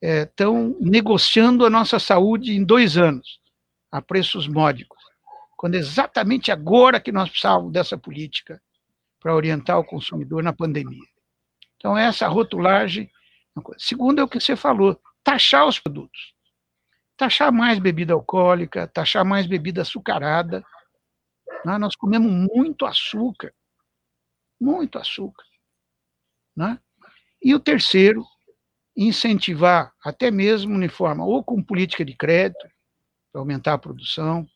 Estão é, negociando a nossa saúde em dois anos, a preços módicos, quando é exatamente agora que nós precisávamos dessa política para orientar o consumidor na pandemia. Então, essa rotulagem Segundo é o que você falou, taxar os produtos. Taxar mais bebida alcoólica, taxar mais bebida açucarada. Né? Nós comemos muito açúcar. Muito açúcar. Né? E o terceiro, incentivar, até mesmo de forma ou com política de crédito, para aumentar a produção,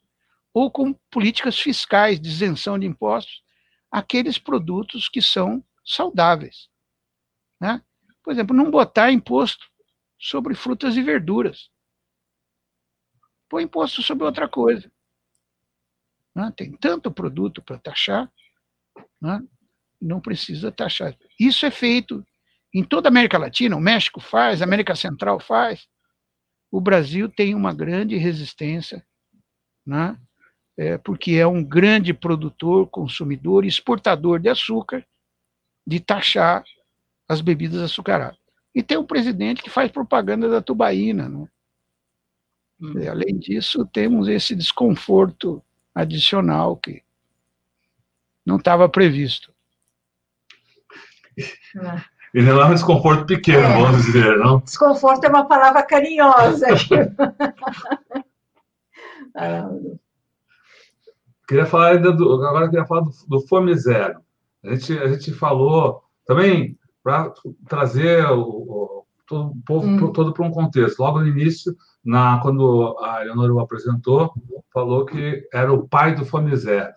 ou com políticas fiscais de isenção de impostos, aqueles produtos que são saudáveis. Né? Por exemplo, não botar imposto sobre frutas e verduras. Põe imposto sobre outra coisa. Né? Tem tanto produto para taxar, né? não precisa taxar. Isso é feito em toda a América Latina, o México faz, a América Central faz. O Brasil tem uma grande resistência, né? é, porque é um grande produtor, consumidor, exportador de açúcar, de taxar as bebidas açucaradas. E tem um presidente que faz propaganda da tubaína. Né? Hum. E, além disso, temos esse desconforto adicional que não estava previsto. E não é um desconforto pequeno, é. vamos dizer, não? Desconforto é uma palavra carinhosa. queria falar ainda do, agora queria falar do, do Fome Zero. A gente, a gente falou também para trazer o, o, todo, o povo hum. todo para um contexto. Logo no início, na, quando a Eleonora o apresentou, falou que era o pai do Fome Zero.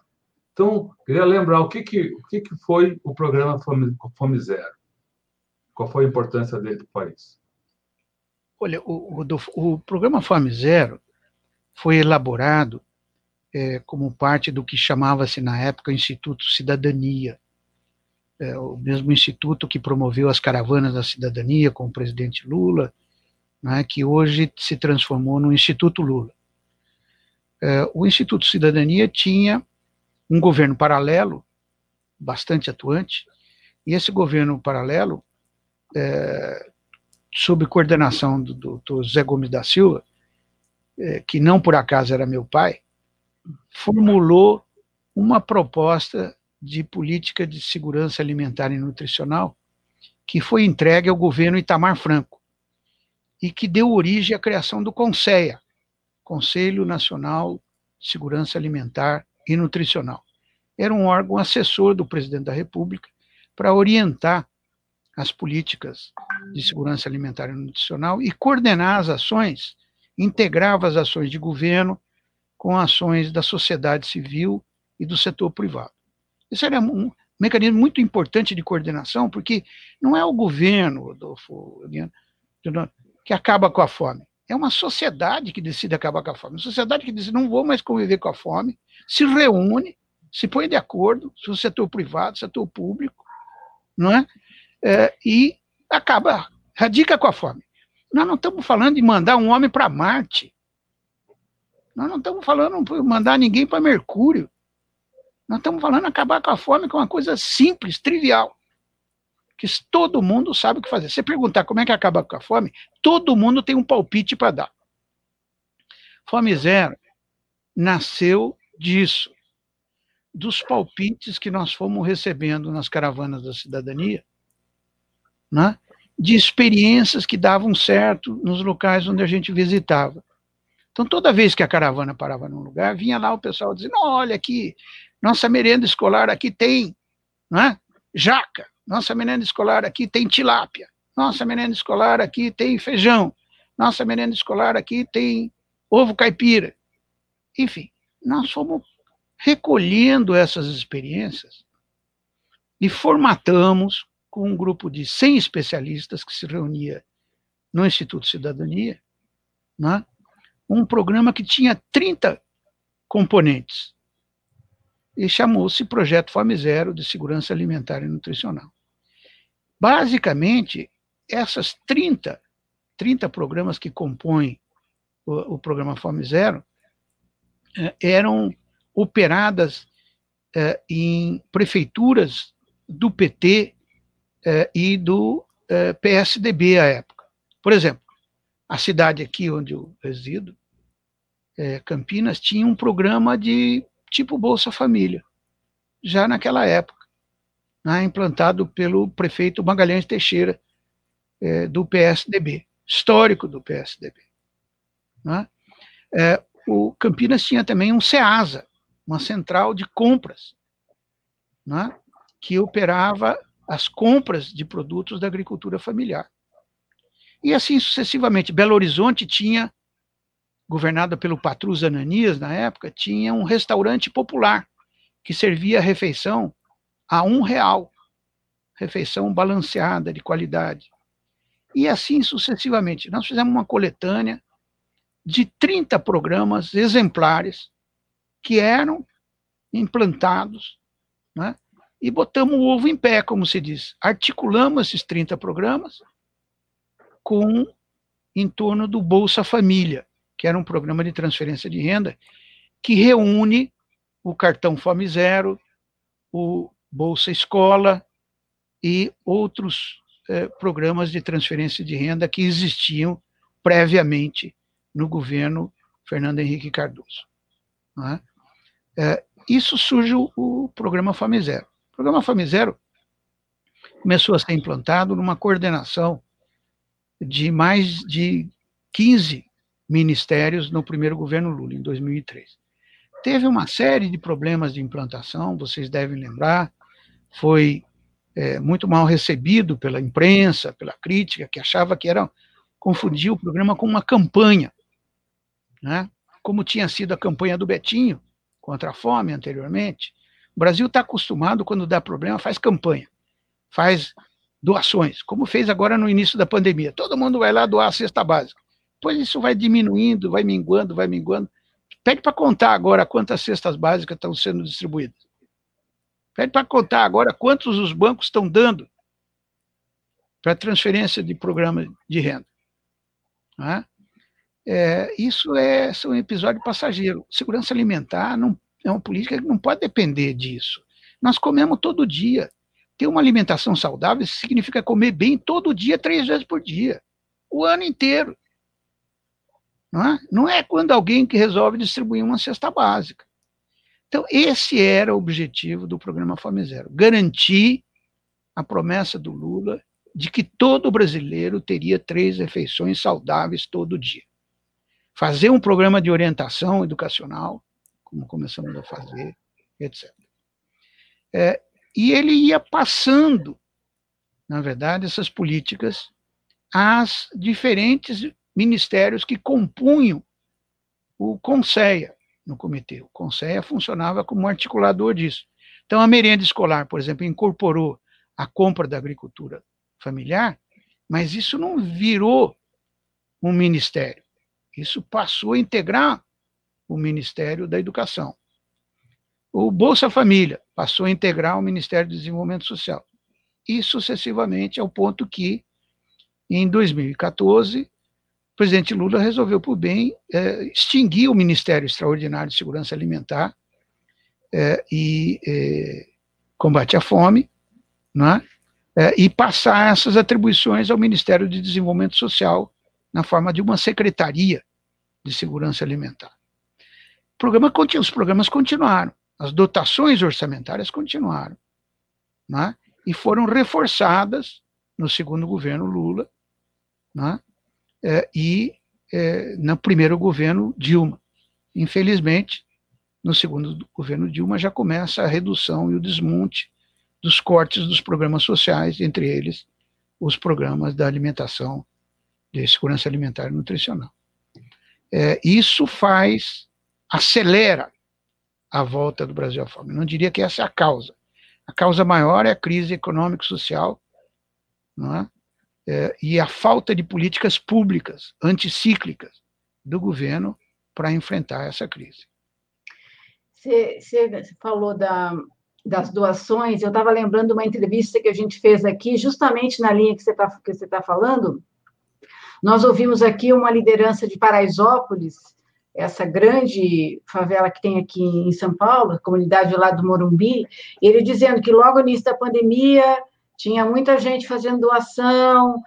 Então, queria lembrar o que, que, o que, que foi o programa Fome, Fome Zero. Qual foi a importância dele para o país? Olha, o, o, o programa Fome Zero foi elaborado é, como parte do que chamava-se na época Instituto Cidadania, é, o mesmo instituto que promoveu as caravanas da cidadania com o presidente Lula, né, que hoje se transformou no Instituto Lula. É, o Instituto Cidadania tinha um governo paralelo, bastante atuante, e esse governo paralelo, é, sob coordenação do doutor Zé Gomes da Silva, é, que não por acaso era meu pai, formulou uma proposta de política de segurança alimentar e nutricional que foi entregue ao governo Itamar Franco e que deu origem à criação do CONSEA, Conselho Nacional de Segurança Alimentar e Nutricional. Era um órgão assessor do presidente da República para orientar as políticas de segurança alimentar e nutricional e coordenar as ações, integrava as ações de governo com ações da sociedade civil e do setor privado. Isso era um mecanismo muito importante de coordenação, porque não é o governo, Rodolfo, que acaba com a fome. É uma sociedade que decide acabar com a fome. Uma sociedade que diz, não vou mais conviver com a fome, se reúne, se põe de acordo, se o setor privado, setor público, não é? é e acaba, radica com a fome. Nós não estamos falando de mandar um homem para Marte. Nós não estamos falando de mandar ninguém para Mercúrio. Nós estamos falando acabar com a fome, que é uma coisa simples, trivial. Que todo mundo sabe o que fazer. Você perguntar como é que acaba com a fome, todo mundo tem um palpite para dar. Fome Zero nasceu disso, dos palpites que nós fomos recebendo nas caravanas da cidadania, né? de experiências que davam certo nos locais onde a gente visitava. Então, toda vez que a caravana parava num lugar, vinha lá o pessoal dizendo: olha aqui, nossa merenda escolar aqui tem não é? jaca, nossa merenda escolar aqui tem tilápia, nossa merenda escolar aqui tem feijão, nossa merenda escolar aqui tem ovo caipira. Enfim, nós fomos recolhendo essas experiências e formatamos com um grupo de 100 especialistas que se reunia no Instituto Cidadania, né, um programa que tinha 30 componentes e chamou-se Projeto Fome Zero de Segurança Alimentar e Nutricional. Basicamente, essas 30, 30 programas que compõem o, o programa Fome Zero eh, eram operadas eh, em prefeituras do PT eh, e do PSDB à época. Por exemplo, a cidade aqui onde eu resido, Campinas, tinha um programa de tipo Bolsa Família, já naquela época, né, implantado pelo prefeito Magalhães Teixeira, do PSDB, histórico do PSDB. Né? É, o Campinas tinha também um SEASA, uma central de compras, né? que operava as compras de produtos da agricultura familiar. E assim sucessivamente. Belo Horizonte tinha, governada pelo Patrus Ananias na época, tinha um restaurante popular que servia refeição a um real, refeição balanceada de qualidade. E assim sucessivamente. Nós fizemos uma coletânea de 30 programas exemplares que eram implantados, né? e botamos o ovo em pé, como se diz. Articulamos esses 30 programas com em torno do Bolsa Família, que era um programa de transferência de renda que reúne o cartão Fome Zero, o Bolsa Escola e outros eh, programas de transferência de renda que existiam previamente no governo Fernando Henrique Cardoso. É? É, isso surge o, o programa Fome Zero. O programa Fome Zero começou a ser implantado numa coordenação de mais de 15 ministérios no primeiro governo Lula, em 2003. Teve uma série de problemas de implantação, vocês devem lembrar, foi é, muito mal recebido pela imprensa, pela crítica, que achava que era confundir o programa com uma campanha né? como tinha sido a campanha do Betinho contra a fome anteriormente. O Brasil está acostumado, quando dá problema, faz campanha, faz doações, como fez agora no início da pandemia. Todo mundo vai lá doar a cesta básica. Depois isso vai diminuindo, vai minguando, vai minguando. Pede para contar agora quantas cestas básicas estão sendo distribuídas. Pede para contar agora quantos os bancos estão dando para transferência de programa de renda. Né? É, isso é, é um episódio passageiro. Segurança alimentar não, é uma política que não pode depender disso. Nós comemos todo dia. Ter uma alimentação saudável significa comer bem todo dia, três vezes por dia, o ano inteiro. Não é, não é quando alguém que resolve distribuir uma cesta básica. Então, esse era o objetivo do programa Fome Zero: garantir a promessa do Lula de que todo brasileiro teria três refeições saudáveis todo dia fazer um programa de orientação educacional, como começamos a fazer, etc. É, e ele ia passando, na verdade, essas políticas às diferentes ministérios que compunham o CONSEA no comitê. O CONSEA funcionava como articulador disso. Então, a merenda escolar, por exemplo, incorporou a compra da agricultura familiar, mas isso não virou um ministério. Isso passou a integrar o Ministério da Educação. O Bolsa Família passou a integrar o Ministério do Desenvolvimento Social. E sucessivamente, ao ponto que, em 2014, o presidente Lula resolveu, por bem, é, extinguir o Ministério Extraordinário de Segurança Alimentar é, e é, Combate à Fome, né, e passar essas atribuições ao Ministério de Desenvolvimento Social na forma de uma secretaria de segurança alimentar. O programa, os programas continuaram, as dotações orçamentárias continuaram, né? e foram reforçadas no segundo governo Lula, né? É, e é, no primeiro governo Dilma. Infelizmente, no segundo governo Dilma já começa a redução e o desmonte dos cortes dos programas sociais, entre eles os programas da alimentação, de segurança alimentar e nutricional. É, isso faz, acelera a volta do Brasil à fome. não diria que essa é a causa. A causa maior é a crise econômico-social não é? É, e a falta de políticas públicas anticíclicas do governo para enfrentar essa crise. Você, você falou da, das doações, eu estava lembrando uma entrevista que a gente fez aqui, justamente na linha que você está tá falando. Nós ouvimos aqui uma liderança de Paraisópolis, essa grande favela que tem aqui em São Paulo, comunidade lá do Morumbi, ele dizendo que logo no início da pandemia tinha muita gente fazendo doação,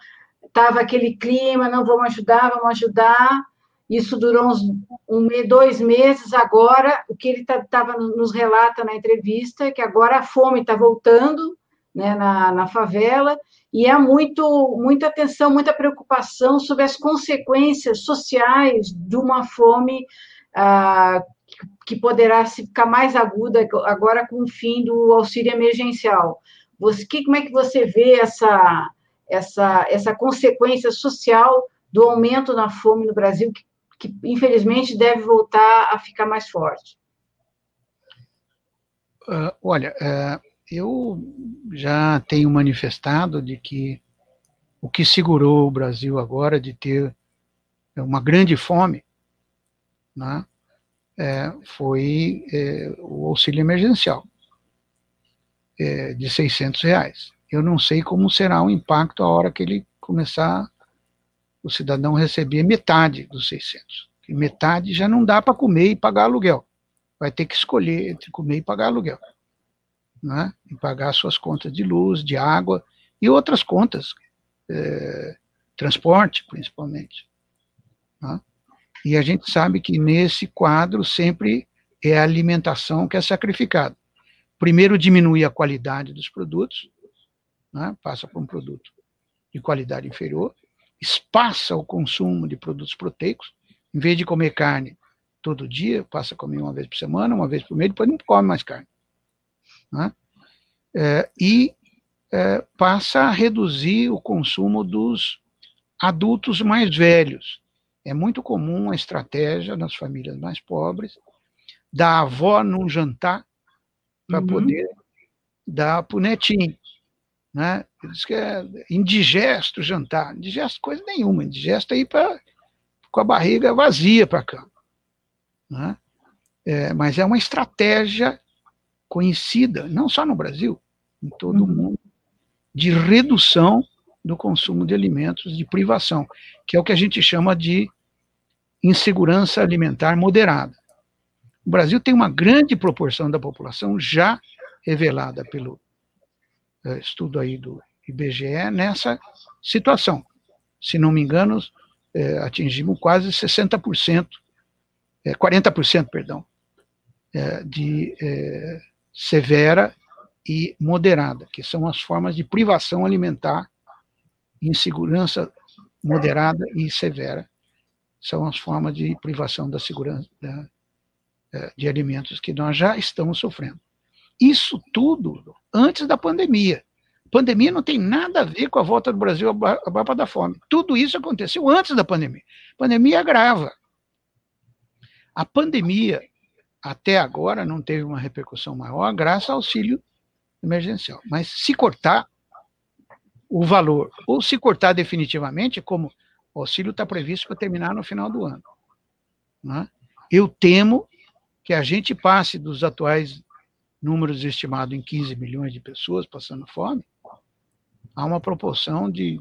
estava aquele clima, não vamos ajudar, vamos ajudar, isso durou uns um, dois meses agora. O que ele tá, nos relata na entrevista é que agora a fome está voltando né, na, na favela e há muito, muita atenção, muita preocupação sobre as consequências sociais de uma fome ah, que poderá ficar mais aguda agora com o fim do auxílio emergencial. Você, que, como é que você vê essa, essa, essa consequência social do aumento na fome no Brasil, que que infelizmente deve voltar a ficar mais forte? Uh, olha, uh, eu já tenho manifestado de que o que segurou o Brasil agora de ter uma grande fome né, é, foi é, o auxílio emergencial é, de 600 reais. Eu não sei como será o impacto a hora que ele começar o cidadão receber metade dos 600. E metade já não dá para comer e pagar aluguel. Vai ter que escolher entre comer e pagar aluguel. Né? E pagar suas contas de luz, de água e outras contas, é, transporte principalmente. Né? E a gente sabe que nesse quadro sempre é a alimentação que é sacrificada. Primeiro diminui a qualidade dos produtos, né? passa para um produto de qualidade inferior, espaça o consumo de produtos proteicos, em vez de comer carne todo dia, passa a comer uma vez por semana, uma vez por mês, depois não come mais carne. Né? É, e é, passa a reduzir o consumo dos adultos mais velhos. É muito comum a estratégia nas famílias mais pobres da avó num jantar para uhum. poder dar para o netinho. Né? Diz que é indigesto jantar. Indigesto coisa nenhuma. Indigesto é ir pra, com a barriga vazia para cá. Né? É, mas é uma estratégia conhecida, não só no Brasil, em todo o mundo, de redução do consumo de alimentos, de privação, que é o que a gente chama de insegurança alimentar moderada. O Brasil tem uma grande proporção da população já revelada pelo é, estudo aí do IBGE nessa situação. Se não me engano, é, atingimos quase 60%, é, 40%, perdão, é, de severa e moderada, que são as formas de privação alimentar, insegurança moderada e severa, são as formas de privação da segurança de alimentos que nós já estamos sofrendo. Isso tudo antes da pandemia. Pandemia não tem nada a ver com a volta do Brasil ao mapa da fome. Tudo isso aconteceu antes da pandemia. A pandemia agrava. A pandemia, até agora, não teve uma repercussão maior, graças ao auxílio emergencial. Mas se cortar o valor, ou se cortar definitivamente, como o auxílio está previsto para terminar no final do ano, né? eu temo que a gente passe dos atuais números estimados em 15 milhões de pessoas passando fome, há uma proporção de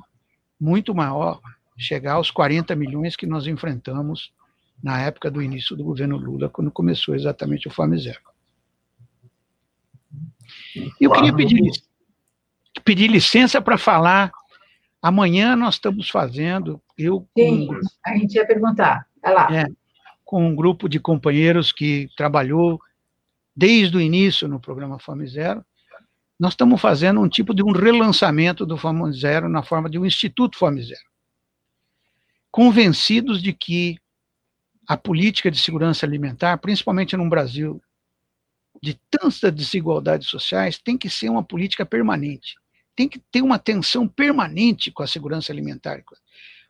muito maior, chegar aos 40 milhões que nós enfrentamos na época do início do governo Lula, quando começou exatamente o Fome Zero. Eu queria pedir, pedir licença para falar. Amanhã nós estamos fazendo, eu. Sim, com, a gente ia perguntar. Vai lá. É, com um grupo de companheiros que trabalhou desde o início no programa Fome Zero, nós estamos fazendo um tipo de um relançamento do Fome Zero na forma de um Instituto Fome Zero. convencidos de que a política de segurança alimentar, principalmente no Brasil, de tantas desigualdades sociais, tem que ser uma política permanente. Tem que ter uma atenção permanente com a segurança alimentar.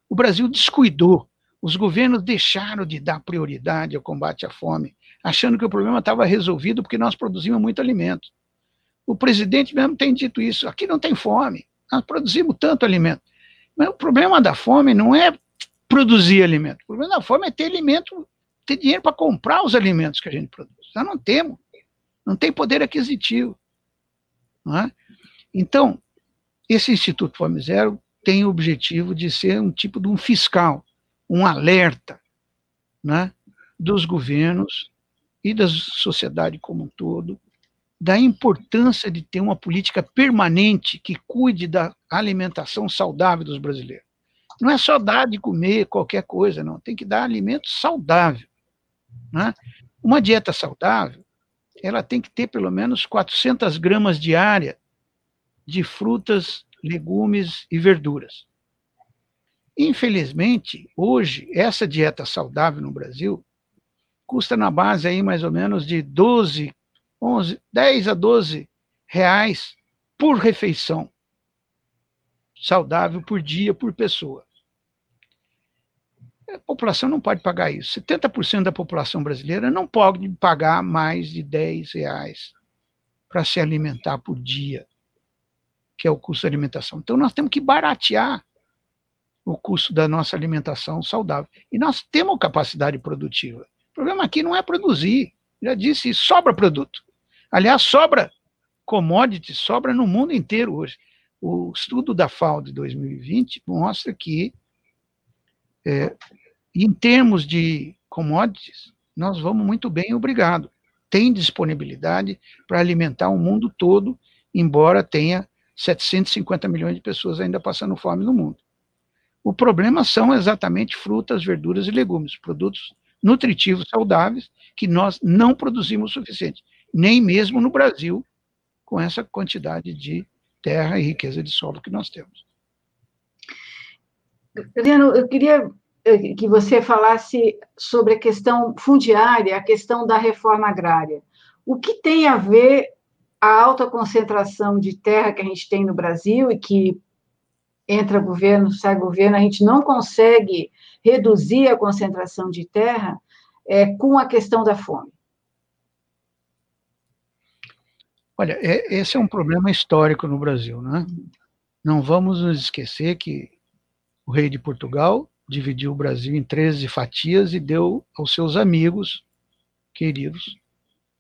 O Brasil descuidou, os governos deixaram de dar prioridade ao combate à fome, achando que o problema estava resolvido porque nós produzimos muito alimento. O presidente mesmo tem dito isso: aqui não tem fome, nós produzimos tanto alimento. Mas o problema da fome não é produzir alimento. O problema da fome é ter alimento, ter dinheiro para comprar os alimentos que a gente produz. Nós não temos. Não tem poder aquisitivo. É? Então, esse Instituto Fome Zero tem o objetivo de ser um tipo de um fiscal, um alerta né, dos governos e da sociedade como um todo, da importância de ter uma política permanente que cuide da alimentação saudável dos brasileiros. Não é só dar de comer qualquer coisa, não. Tem que dar alimento saudável. Né? Uma dieta saudável, ela tem que ter pelo menos 400 gramas diária de frutas, legumes e verduras. Infelizmente, hoje, essa dieta saudável no Brasil custa na base aí mais ou menos de 12, 11, 10 a 12 reais por refeição saudável por dia, por pessoa. A população não pode pagar isso. 70% da população brasileira não pode pagar mais de 10 reais para se alimentar por dia, que é o custo da alimentação. Então, nós temos que baratear o custo da nossa alimentação saudável. E nós temos capacidade produtiva. O problema aqui não é produzir. Já disse, sobra produto. Aliás, sobra commodity, sobra no mundo inteiro hoje. O estudo da FAO de 2020 mostra que é, em termos de commodities, nós vamos muito bem, obrigado. Tem disponibilidade para alimentar o mundo todo, embora tenha 750 milhões de pessoas ainda passando fome no mundo. O problema são exatamente frutas, verduras e legumes, produtos nutritivos saudáveis que nós não produzimos o suficiente, nem mesmo no Brasil, com essa quantidade de terra e riqueza de solo que nós temos. Adriano, eu queria eh, que você falasse sobre a questão fundiária, a questão da reforma agrária. O que tem a ver a alta concentração de terra que a gente tem no Brasil e que entra governo, sai governo, a gente não consegue reduzir a concentração de terra é, com a questão da fome? Olha, é, esse é um problema histórico no Brasil, né? Não vamos nos esquecer que o rei de Portugal dividiu o Brasil em 13 fatias e deu aos seus amigos queridos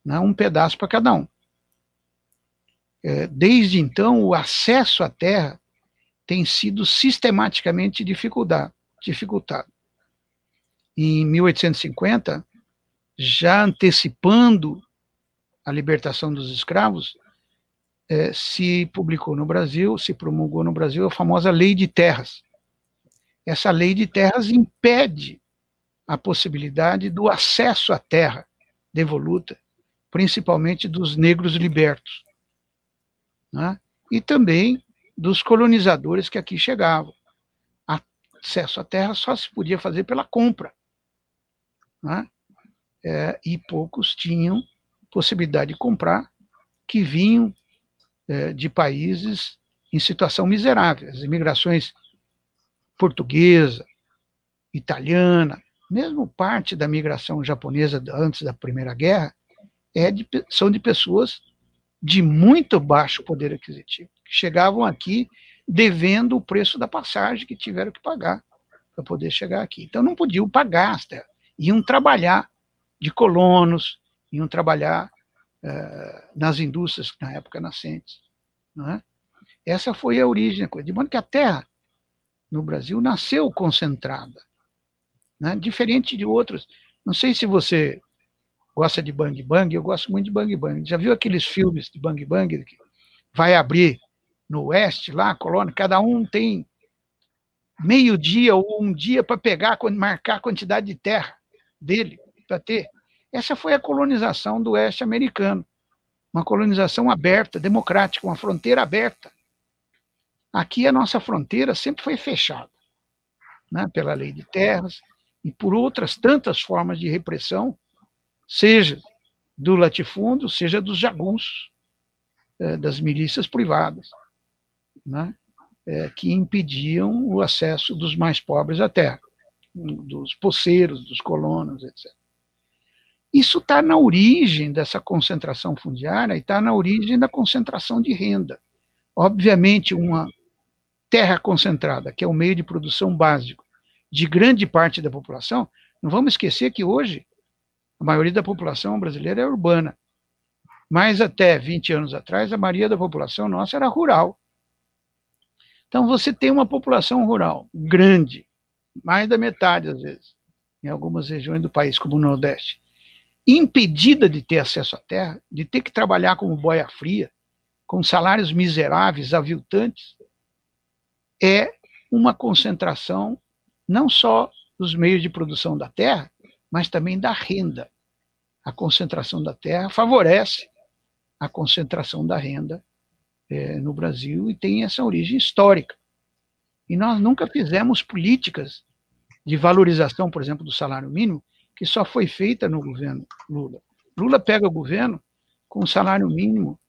né, um pedaço para cada um. É, desde então, o acesso à terra tem sido sistematicamente dificultado. Em 1850, já antecipando a libertação dos escravos, é, se publicou no Brasil, se promulgou no Brasil a famosa Lei de Terras, essa lei de terras impede a possibilidade do acesso à terra devoluta, principalmente dos negros libertos, né? e também dos colonizadores que aqui chegavam. Acesso à terra só se podia fazer pela compra, né? é, e poucos tinham possibilidade de comprar, que vinham é, de países em situação miserável. As imigrações portuguesa, italiana, mesmo parte da migração japonesa antes da Primeira Guerra, é de, são de pessoas de muito baixo poder aquisitivo, chegavam aqui devendo o preço da passagem que tiveram que pagar para poder chegar aqui. Então não podiam pagar, iam trabalhar de colonos, iam trabalhar uh, nas indústrias na época nascentes. É? Essa foi a origem. De modo que a terra no Brasil nasceu concentrada, né? diferente de outros. Não sei se você gosta de Bang Bang, eu gosto muito de Bang Bang. Já viu aqueles filmes de Bang Bang que vai abrir no oeste, lá, colônia, cada um tem meio dia ou um dia para pegar, marcar a quantidade de terra dele, para ter. Essa foi a colonização do oeste americano. Uma colonização aberta, democrática, uma fronteira aberta. Aqui a nossa fronteira sempre foi fechada. né, pela lei de terras e por outras tantas formas de repressão, seja do latifúndio, seja dos jagunços, é, das milícias privadas, né, é, que impediam o acesso dos mais pobres à terra, dos poceiros, dos colonos, etc. Isso está na origem dessa concentração fundiária e está na origem da concentração de renda. Obviamente, uma terra concentrada, que é o meio de produção básico de grande parte da população, não vamos esquecer que hoje a maioria da população brasileira é urbana. Mas até 20 anos atrás, a maioria da população nossa era rural. Então, você tem uma população rural grande, mais da metade, às vezes, em algumas regiões do país, como o Nordeste, impedida de ter acesso à terra, de ter que trabalhar como boia fria, com salários miseráveis, aviltantes, é uma concentração não só dos meios de produção da terra, mas também da renda. A concentração da terra favorece a concentração da renda é, no Brasil e tem essa origem histórica. E nós nunca fizemos políticas de valorização, por exemplo, do salário mínimo, que só foi feita no governo Lula. Lula pega o governo com um salário mínimo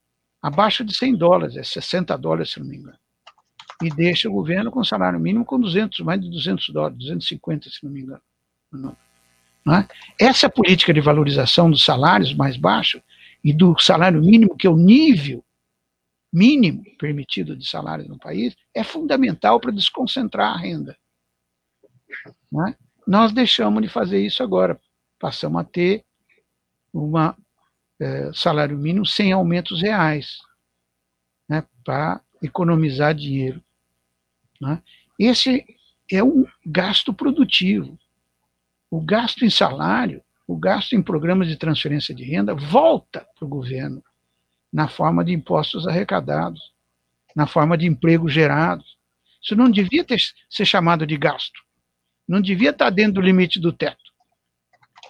abaixo de 100 dólares, é 60 dólares, se não me engano. E deixa o governo com salário mínimo com 200, mais de 200 dólares, 250, se não me engano. Não. Não é? Essa política de valorização dos salários mais baixos e do salário mínimo, que é o nível mínimo permitido de salário no país, é fundamental para desconcentrar a renda. É? Nós deixamos de fazer isso agora. Passamos a ter um é, salário mínimo sem aumentos reais, né, para economizar dinheiro. Né? Esse é um gasto produtivo. O gasto em salário, o gasto em programas de transferência de renda volta para o governo na forma de impostos arrecadados, na forma de emprego gerados. Isso não devia ter, ser chamado de gasto. Não devia estar dentro do limite do teto.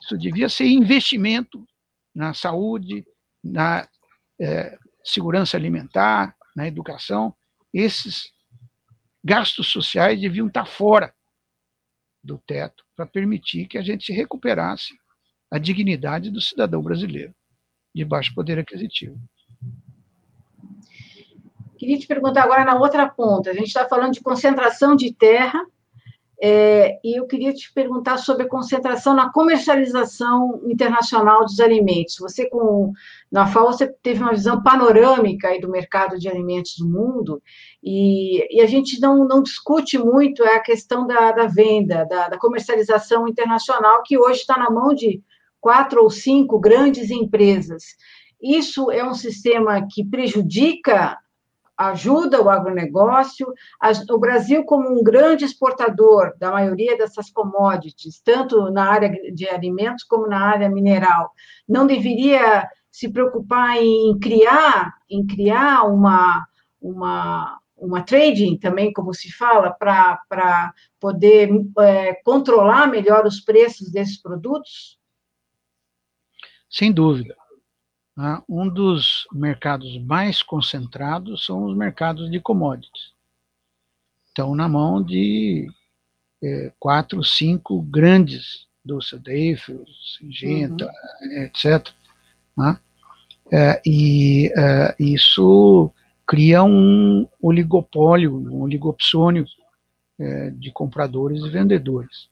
Isso devia ser investimento na saúde, na é, segurança alimentar, na educação. Esses gastos sociais deviam estar fora do teto para permitir que a gente recuperasse a dignidade do cidadão brasileiro de baixo poder aquisitivo. Queria te perguntar agora na outra ponta. A gente está falando de concentração de terra, é, e eu queria te perguntar sobre a concentração na comercialização internacional dos alimentos. Você, com na FAO, você teve uma visão panorâmica do mercado de alimentos do mundo, e, e a gente não, não discute muito a questão da, da venda, da, da comercialização internacional, que hoje está na mão de quatro ou cinco grandes empresas. Isso é um sistema que prejudica ajuda o agronegócio. O Brasil, como um grande exportador da maioria dessas commodities, tanto na área de alimentos como na área mineral, não deveria se preocupar em criar, em criar uma, uma, uma trading também, como se fala, para poder é, controlar melhor os preços desses produtos? Sem dúvida. Né? Um dos mercados mais concentrados são os mercados de commodities. Estão na mão de é, quatro, cinco grandes, Dulce Deifius, Singenta, uhum. etc. Né? É, e é, isso cria um oligopólio, um oligopsônio é, de compradores e vendedores.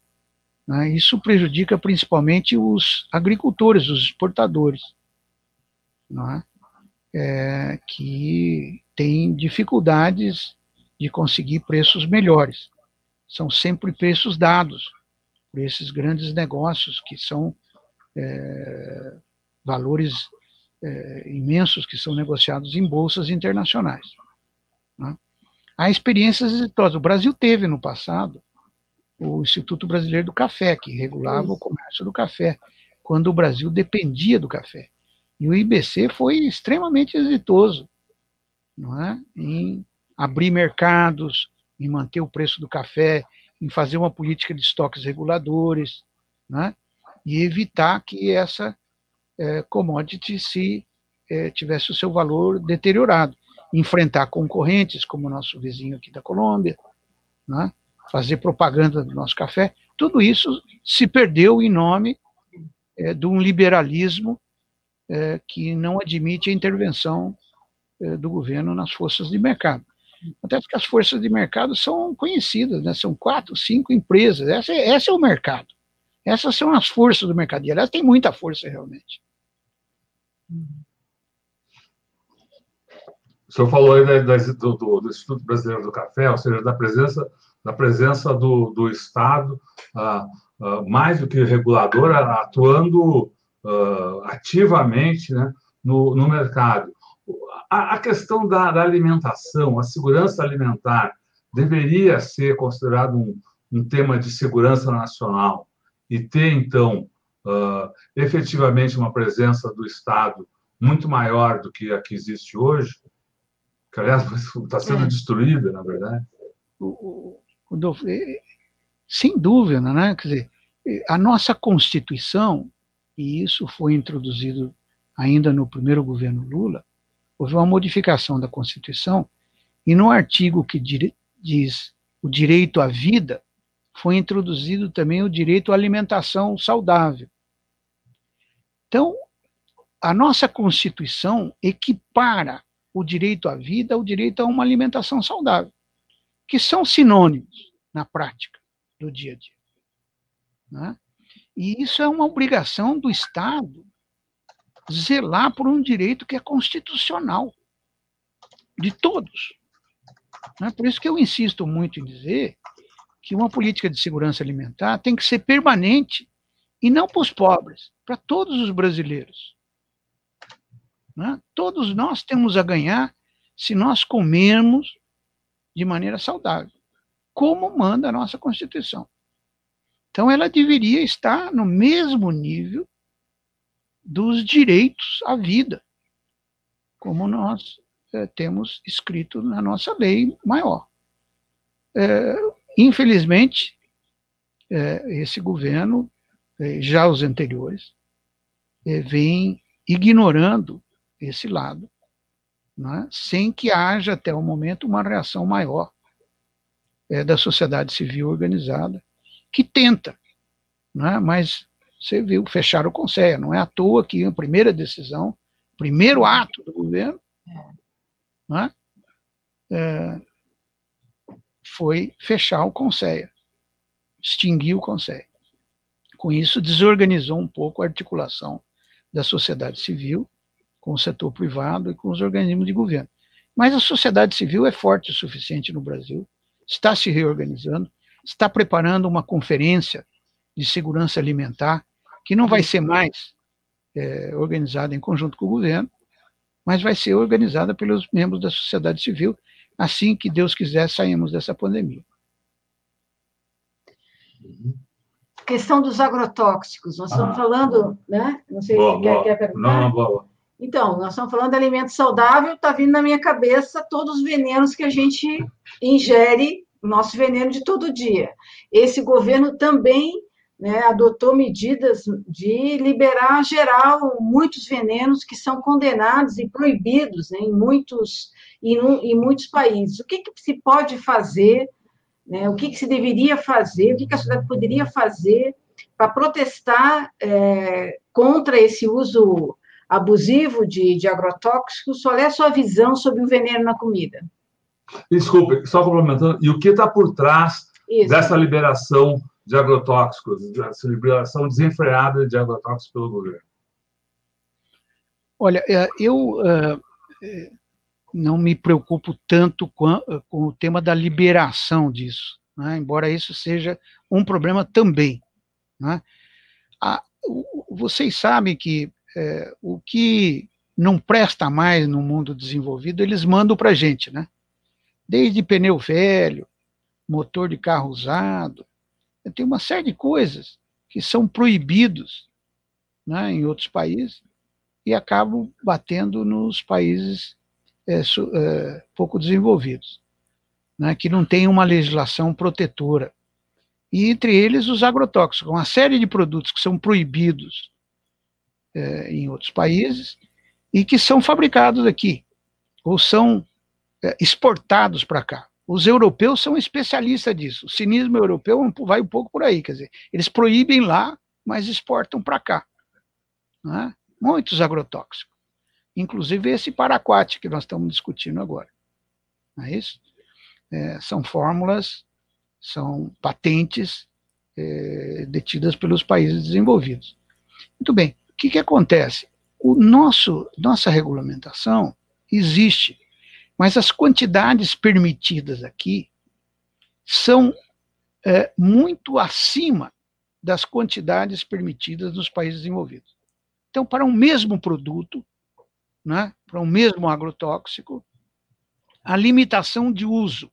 Né? Isso prejudica principalmente os agricultores, os exportadores é? É, que tem dificuldades de conseguir preços melhores. São sempre preços dados por esses grandes negócios que são é, valores é, imensos que são negociados em bolsas internacionais. Né? Há experiências exitosas. O Brasil teve no passado o Instituto Brasileiro do Café, que regulava o comércio do café, quando o Brasil dependia do café. E o IBC foi extremamente exitoso não é? em abrir mercados, em manter o preço do café, em fazer uma política de estoques reguladores, né? e evitar que essa é, commodity se é, tivesse o seu valor deteriorado. Enfrentar concorrentes, como o nosso vizinho aqui da Colômbia, né? fazer propaganda do nosso café. Tudo isso se perdeu em nome é, de um liberalismo é, que não admite a intervenção é, do governo nas forças de mercado. Até porque as forças de mercado são conhecidas, né? são quatro, cinco empresas. Essa é, esse é o mercado. Essas são as forças do mercado. E, aliás, tem muita força realmente. O senhor falou aí da, da, do, do, Instituto Brasileiro do Café, ou seja, da presença, da presença do, do Estado, ah, ah, mais do que regulador, atuando ah, ativamente né, no, no mercado. A, a questão da, da, alimentação, a segurança alimentar, deveria ser considerado um, um tema de segurança nacional e ter, então, uh, efetivamente uma presença do Estado muito maior do que a que existe hoje, que, aliás, está sendo é. destruída, na verdade. O, o, o, sem dúvida, né? Quer dizer, a nossa Constituição, e isso foi introduzido ainda no primeiro governo Lula, houve uma modificação da Constituição, e no artigo que diz o direito à vida, foi introduzido também o direito à alimentação saudável. Então, a nossa Constituição equipara o direito à vida ao direito a uma alimentação saudável, que são sinônimos na prática do dia a dia. Né? E isso é uma obrigação do Estado zelar por um direito que é constitucional de todos. Né? Por isso que eu insisto muito em dizer que uma política de segurança alimentar tem que ser permanente e não para os pobres, para todos os brasileiros. Né? Todos nós temos a ganhar se nós comermos de maneira saudável, como manda a nossa Constituição. Então, ela deveria estar no mesmo nível dos direitos à vida, como nós é, temos escrito na nossa lei maior. É, Infelizmente, é, esse governo, já os anteriores, vem ignorando esse lado, né, sem que haja até o momento uma reação maior da sociedade civil organizada, que tenta, né, mas você viu, fechar o Conselho, não é à toa que a primeira decisão, primeiro ato do governo, né, é, foi fechar o Conselho, extinguir o Conselho. Com isso, desorganizou um pouco a articulação da sociedade civil com o setor privado e com os organismos de governo. Mas a sociedade civil é forte o suficiente no Brasil, está se reorganizando, está preparando uma conferência de segurança alimentar, que não vai ser mais é, organizada em conjunto com o governo, mas vai ser organizada pelos membros da sociedade civil assim que Deus quiser, saímos dessa pandemia. Questão dos agrotóxicos, nós estamos ah, falando, né? Não sei boa, se quer, quer perguntar. Não, não, boa. Então, nós estamos falando de alimento saudável, está vindo na minha cabeça todos os venenos que a gente ingere, nosso veneno de todo dia. Esse governo também né, adotou medidas de liberar geral muitos venenos que são condenados e proibidos né, em muitos em, em muitos países. O que, que se pode fazer, né, o que, que se deveria fazer, o que, que a sociedade poderia fazer para protestar é, contra esse uso abusivo de, de agrotóxicos? Qual é a sua visão sobre o veneno na comida? Desculpe, só complementando, e o que está por trás Isso. dessa liberação de agrotóxicos, dessa liberação desenfreada de agrotóxicos pelo governo? Olha, é, eu é, não me preocupo tanto com, com o tema da liberação disso, né? embora isso seja um problema também. Né? A, vocês sabem que é, o que não presta mais no mundo desenvolvido, eles mandam para a gente, né? Desde pneu velho, motor de carro usado, tem uma série de coisas que são proibidos né, em outros países e acabam batendo nos países é, é, pouco desenvolvidos, né, que não têm uma legislação protetora. E entre eles os agrotóxicos, uma série de produtos que são proibidos é, em outros países e que são fabricados aqui, ou são exportados para cá. Os europeus são especialistas disso. O cinismo europeu vai um pouco por aí, quer dizer, eles proíbem lá, mas exportam para cá. Né? Muitos agrotóxicos. Inclusive esse paraquat que nós estamos discutindo agora. Não é isso? É, são fórmulas, são patentes é, detidas pelos países desenvolvidos. Muito bem, o que, que acontece? O nosso, nossa regulamentação existe, mas as quantidades permitidas aqui são é, muito acima das quantidades permitidas nos países desenvolvidos. Então, para um mesmo produto, né, para um mesmo agrotóxico, a limitação de uso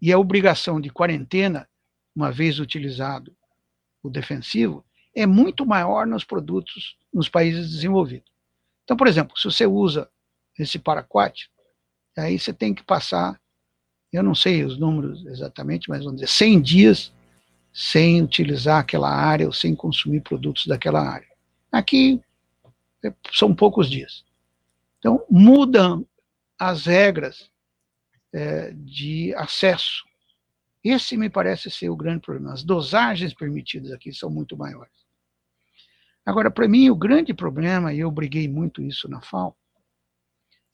e a obrigação de quarentena, uma vez utilizado o defensivo, é muito maior nos produtos nos países desenvolvidos. Então, por exemplo, se você usa esse paraquat, aí você tem que passar, eu não sei os números exatamente, mas vamos dizer, 100 dias sem utilizar aquela área ou sem consumir produtos daquela área. Aqui é, são poucos dias. Então, mudam as regras é, de acesso. Esse me parece ser o grande problema. As dosagens permitidas aqui são muito maiores. Agora, para mim, o grande problema, e eu briguei muito isso na FAO,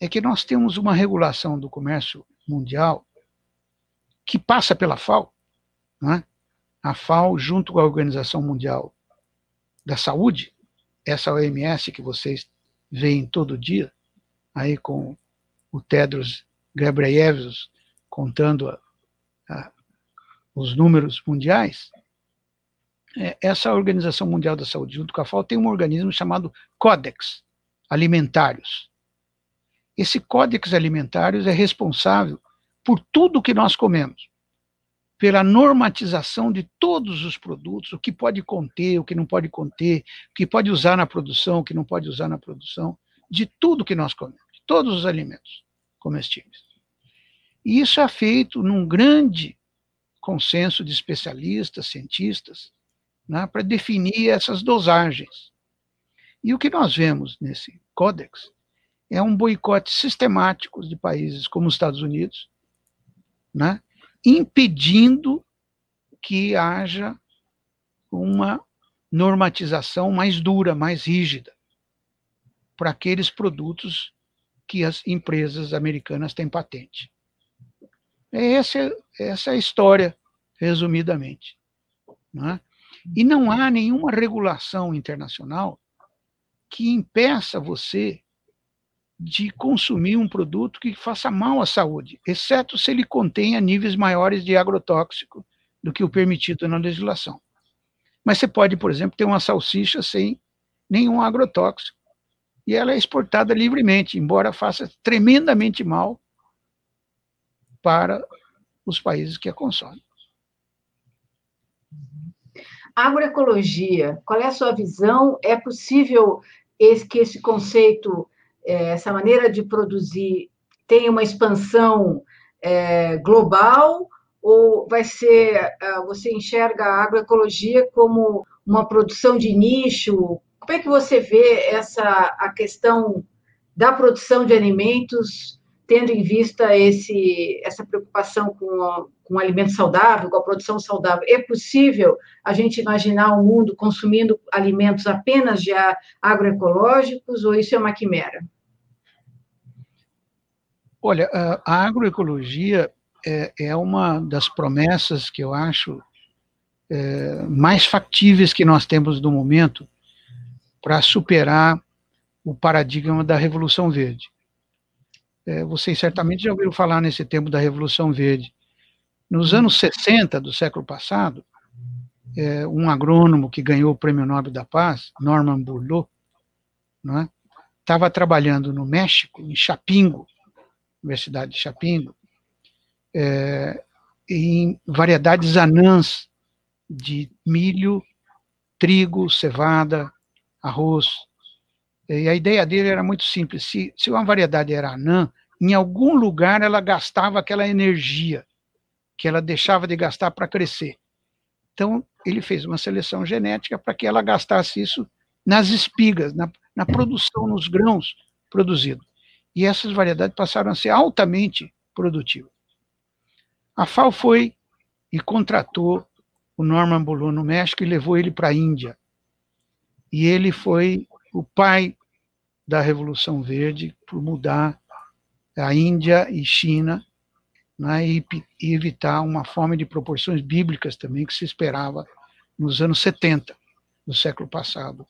é que nós temos uma regulação do comércio mundial que passa pela FAO. Né? A FAO, junto com a Organização Mundial da Saúde, essa OMS que vocês veem todo dia, aí com o Tedros Ghebreyesus contando a, a, os números mundiais, é, essa Organização Mundial da Saúde, junto com a FAO, tem um organismo chamado Codex Alimentários. Esse Codex Alimentários é responsável por tudo que nós comemos, pela normatização de todos os produtos, o que pode conter, o que não pode conter, o que pode usar na produção, o que não pode usar na produção, de tudo que nós comemos, de todos os alimentos comestíveis. E isso é feito num grande consenso de especialistas, cientistas, né, para definir essas dosagens. E o que nós vemos nesse códex é um boicote sistemático de países como os Estados Unidos, né, impedindo que haja uma normatização mais dura, mais rígida, para aqueles produtos que as empresas americanas têm patente. É essa, essa é a história, resumidamente. Não é? E não há nenhuma regulação internacional que impeça você de consumir um produto que faça mal à saúde, exceto se ele contenha níveis maiores de agrotóxico do que o permitido na legislação. Mas você pode, por exemplo, ter uma salsicha sem nenhum agrotóxico e ela é exportada livremente, embora faça tremendamente mal para os países que a consomem. Agroecologia, qual é a sua visão? É possível esse, que esse conceito, essa maneira de produzir, tenha uma expansão é, global ou vai ser, é, você enxerga a agroecologia como uma produção de nicho? Como é que você vê essa a questão da produção de alimentos, tendo em vista esse, essa preocupação com, a, com o alimento saudável, com a produção saudável? É possível a gente imaginar o um mundo consumindo alimentos apenas de agroecológicos ou isso é uma quimera? Olha, a agroecologia é, é uma das promessas que eu acho é, mais factíveis que nós temos no momento para superar o paradigma da Revolução Verde. É, vocês certamente já ouviram falar nesse tempo da Revolução Verde. Nos anos 60 do século passado, é, um agrônomo que ganhou o Prêmio Nobel da Paz, Norman Borlaug, estava é, trabalhando no México, em Chapingo, Universidade de Chapingo, é, em variedades anãs de milho, trigo, cevada, arroz. E a ideia dele era muito simples. Se, se uma variedade era anã, em algum lugar ela gastava aquela energia que ela deixava de gastar para crescer. Então, ele fez uma seleção genética para que ela gastasse isso nas espigas, na, na produção, nos grãos produzidos. E essas variedades passaram a ser altamente produtivas. A FAO foi e contratou o Norman Boulon no México e levou ele para a Índia. E ele foi o pai da Revolução Verde por mudar a Índia e China né, e, e, evitar uma fome de proporções bíblicas também que se esperava nos anos 70 do século passado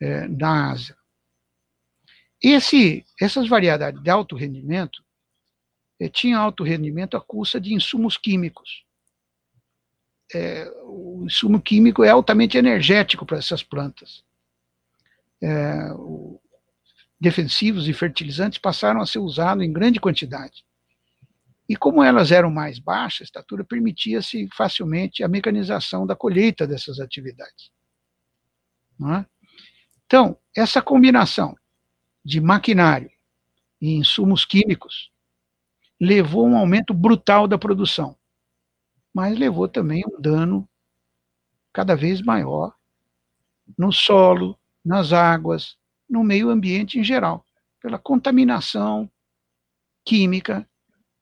é, na Ásia. Esse, essas variedades de alto rendimento é, tinham alto rendimento à custa de insumos químicos. É, o insumo químico é altamente energético para essas plantas. É, o, defensivos e fertilizantes passaram a ser usados em grande quantidade. E como elas eram mais baixas, a estatura permitia-se facilmente a mecanização da colheita dessas atividades. É? Então, essa combinação de maquinário e insumos químicos levou a um aumento brutal da produção, mas levou também um dano cada vez maior no solo, nas águas, no meio ambiente em geral, pela contaminação química,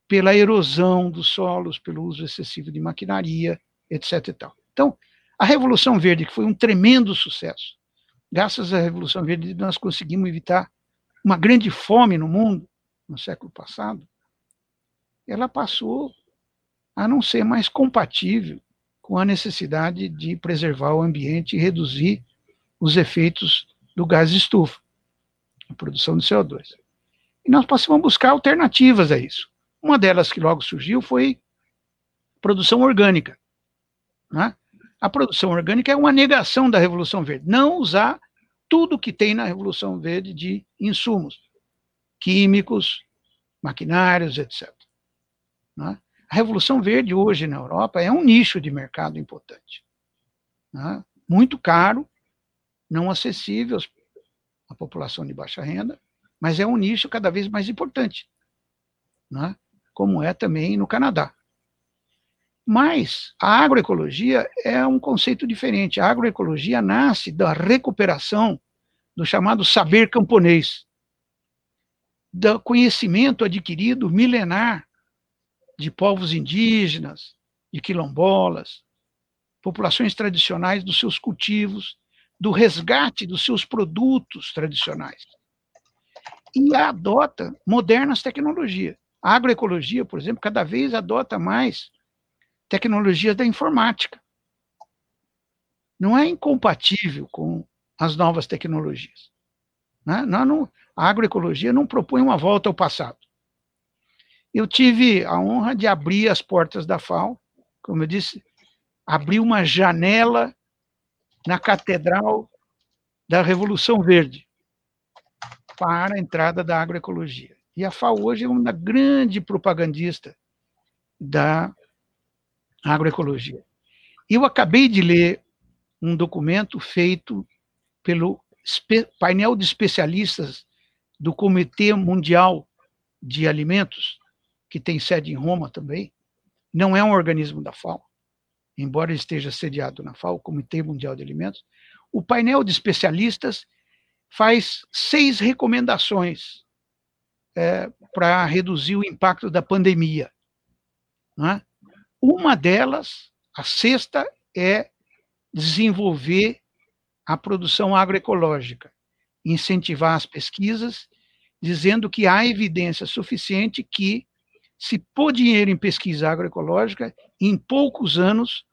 pela erosão dos solos, pelo uso excessivo de maquinaria, etc. E tal. Então, a Revolução Verde, que foi um tremendo sucesso, graças à Revolução Verde, nós conseguimos evitar uma grande fome no mundo, no século passado, ela passou a não ser mais compatível com a necessidade de preservar o ambiente e reduzir os efeitos do gás de estufa, a produção de CO2. E nós passamos a buscar alternativas a isso. Uma delas que logo surgiu foi produção orgânica. Né? A produção orgânica é uma negação da Revolução Verde. Não usar tudo que tem na Revolução Verde de insumos químicos, maquinários, etc. Né? A Revolução Verde hoje na Europa é um nicho de mercado importante. Né? Muito caro, não acessível à população de baixa renda, mas é um nicho cada vez mais importante, né? como é também no Canadá. Mas a agroecologia é um conceito diferente. A agroecologia nasce da recuperação do chamado saber camponês, do conhecimento adquirido milenar de povos indígenas, de quilombolas, populações tradicionais dos seus cultivos, do resgate dos seus produtos tradicionais. E adota modernas tecnologias. A agroecologia, por exemplo, cada vez adota mais tecnologias da informática. Não é incompatível com as novas tecnologias. Né? Não, a agroecologia não propõe uma volta ao passado. Eu tive a honra de abrir as portas da FAO, como eu disse, abrir uma janela na Catedral da Revolução Verde para a entrada da agroecologia. E a FAO hoje é uma grande propagandista da agroecologia. Eu acabei de ler um documento feito pelo painel de especialistas do Comitê Mundial de Alimentos, que tem sede em Roma também, não é um organismo da FAO, embora esteja sediado na FAO, Comitê Mundial de Alimentos, o painel de especialistas faz seis recomendações é, para reduzir o impacto da pandemia. Né? Uma delas, a sexta, é desenvolver a produção agroecológica, incentivar as pesquisas, dizendo que há evidência suficiente que, se pôr dinheiro em pesquisa agroecológica, em poucos anos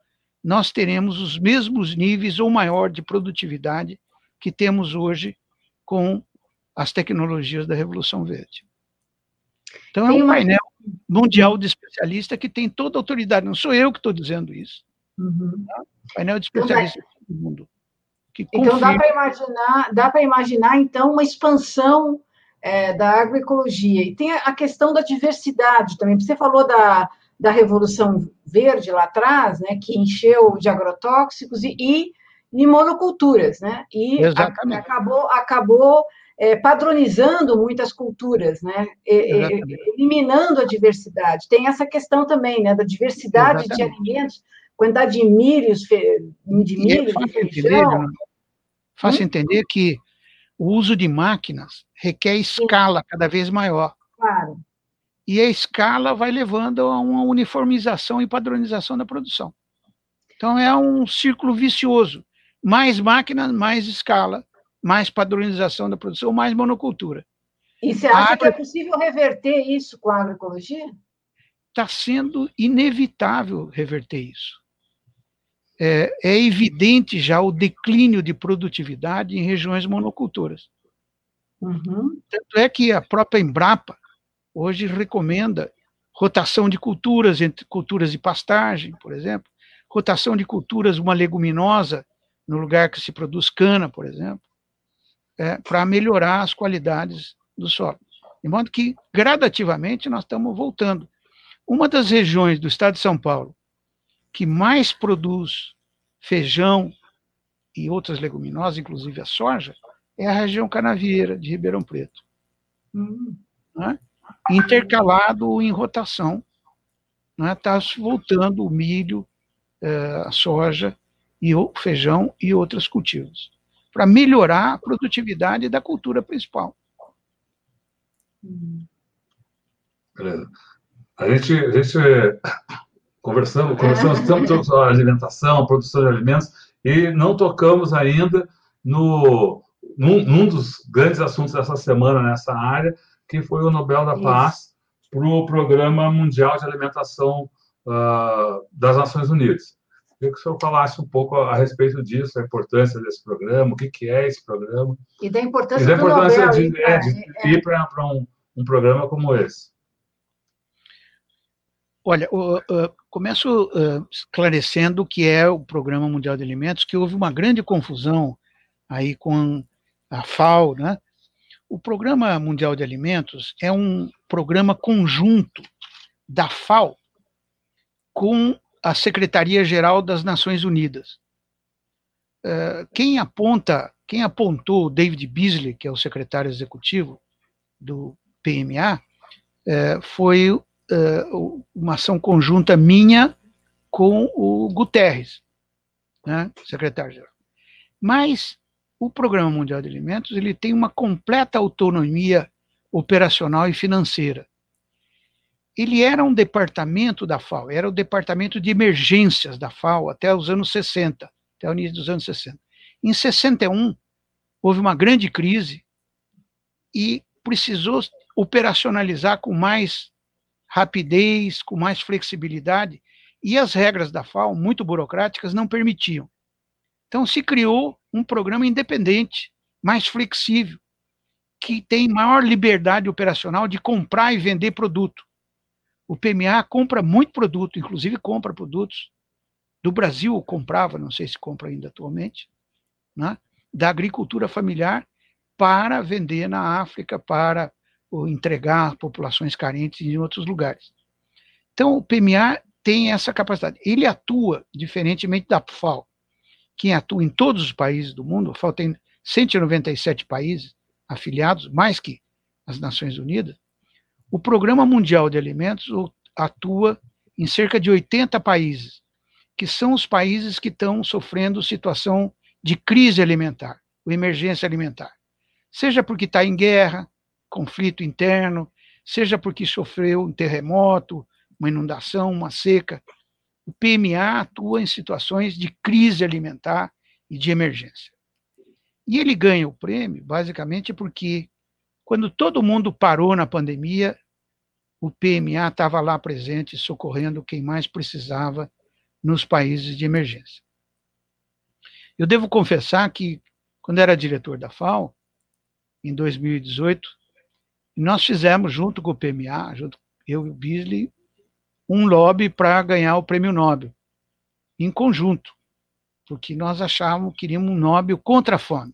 nós teremos os mesmos níveis ou maior de produtividade que temos hoje com as tecnologias da Revolução Verde. Então, é um painel mundial de especialistas que tem toda a autoridade, não sou eu que estou dizendo isso. Uhum. Tá? Painel de especialistas do mundo. então, dá para imaginar, dá para imaginar, então, uma expansão é, da agroecologia. E tem a questão da diversidade também. Você falou da, da Revolução Verde lá atrás, né, que encheu de agrotóxicos e, e, e monoculturas, né? E a, acabou, acabou é, padronizando muitas culturas, né? E, eliminando a diversidade. Tem essa questão também, né, da diversidade Exatamente. de alimentos, quantidade de milhos, de milho, de feijão. Fácil hum? entender que o uso de máquinas requer escala cada vez maior. Claro. e a escala vai levando a uma uniformização e padronização da produção. Então é um círculo vicioso. Mais máquinas, mais escala, mais padronização da produção, mais monocultura. E você acha que é possível reverter isso com a agroecologia? Está sendo inevitável reverter isso. É, é, evidente já o declínio de produtividade em regiões monocultoras. Uhum. Tanto é que a própria Embrapa hoje recomenda rotação de culturas entre culturas de pastagem, por exemplo, rotação de culturas, uma leguminosa no lugar que se produz cana, por exemplo, é, para melhorar as qualidades do solo. De modo que, gradativamente, nós estamos voltando. Uma das regiões do estado de São Paulo que mais produz feijão e outras leguminosas, inclusive a soja, é a região canavieira de Ribeirão Preto. Hum. Né? Intercalado em rotação. Está né? voltando o milho, eh, a soja, e o feijão e outros cultivos, para melhorar a produtividade da cultura principal. Beleza. A gente, a gente conversamos, conversamos tanto sobre a alimentação, a produção de alimentos, e não tocamos ainda no, num, num, dos grandes assuntos dessa semana nessa área, que foi o Nobel da Paz para o Programa Mundial de Alimentação uh, das Nações Unidas. Queria que o senhor falasse um pouco a, respeito disso, a importância desse programa, o que, que é esse programa. E da importância, e da importância de, ir, é, de, de ir para um, um programa como esse. Olha, uh, começo uh, esclarecendo o que é o Programa Mundial de Alimentos, que houve uma grande confusão aí com a FAO, né? O Programa Mundial de Alimentos é um programa conjunto da FAO com a Secretaria-Geral das Nações Unidas. quem aponta, quem apontou David Beasley, que é o secretário executivo do PMA, foi uh, uma ação conjunta minha com o Guterres, né, secretário-geral. Mas o Programa Mundial de Alimentos ele tem uma completa autonomia operacional e financeira. Ele era um departamento da FAO, era o departamento de emergências da FAO até os anos 60, até o início dos anos 60. Em 61, houve uma grande crise e precisou operacionalizar com mais rapidez, com mais flexibilidade, e as regras da FAO, muito burocráticas, não permitiam. Então se criou um programa independente, mais flexível, que tem maior liberdade operacional de comprar e vender produto. O PMA compra muito produto, inclusive compra produtos do Brasil, comprava, não sei se compra ainda atualmente, né, da agricultura familiar para vender na África, para ou entregar populações carentes em outros lugares. Então, o PMA tem essa capacidade. Ele atua diferentemente da FAO, que atua em todos os países do mundo. A FAO tem 197 países afiliados, mais que as Nações Unidas. O Programa Mundial de Alimentos atua em cerca de 80 países, que são os países que estão sofrendo situação de crise alimentar, ou emergência alimentar. Seja porque está em guerra, conflito interno, seja porque sofreu um terremoto, uma inundação, uma seca. O PMA atua em situações de crise alimentar e de emergência. E ele ganha o prêmio basicamente porque, quando todo mundo parou na pandemia, o PMA estava lá presente, socorrendo quem mais precisava nos países de emergência. Eu devo confessar que, quando era diretor da FAO, em 2018, nós fizemos, junto com o PMA, junto, eu e o Beasley, um lobby para ganhar o prêmio Nobel, em conjunto, porque nós achávamos que queríamos um Nobel contra a fome.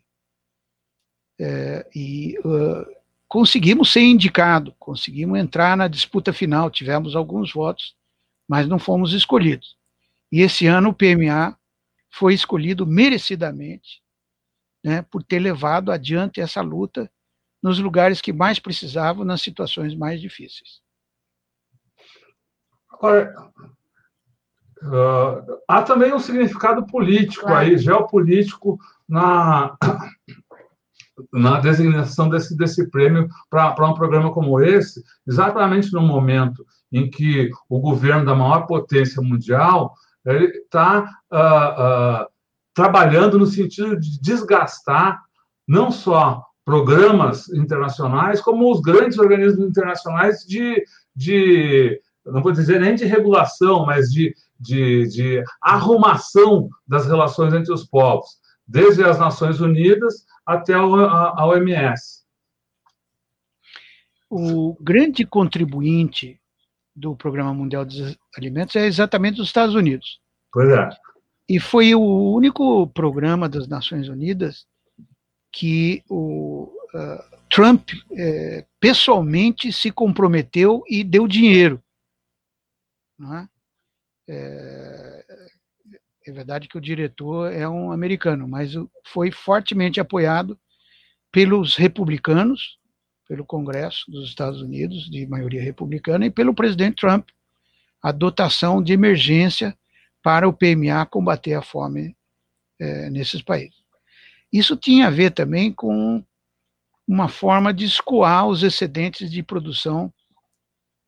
É, e uh, conseguimos ser indicado, conseguimos entrar na disputa final, tivemos alguns votos, mas não fomos escolhidos. E esse ano o PMA foi escolhido merecidamente né, por ter levado adiante essa luta nos lugares que mais precisavam, nas situações mais difíceis. Agora, uh, há também um significado político claro. aí, geopolítico, na, na designação desse, desse prêmio para um programa como esse, exatamente no momento em que o governo da maior potência mundial está uh, uh, trabalhando no sentido de desgastar não só programas internacionais, como os grandes organismos internacionais de, de não vou dizer nem de regulação, mas de, de, de arrumação das relações entre os povos, desde as Nações Unidas até a OMS. O grande contribuinte do Programa Mundial dos Alimentos é exatamente os Estados Unidos. Pois é. E foi o único programa das Nações Unidas que o uh, Trump uh, pessoalmente se comprometeu e deu dinheiro. É? É, é verdade que o diretor é um americano, mas foi fortemente apoiado pelos republicanos, pelo Congresso dos Estados Unidos, de maioria republicana, e pelo presidente Trump, a dotação de emergência para o PMA combater a fome é, nesses países. Isso tinha a ver também com uma forma de escoar os excedentes de produção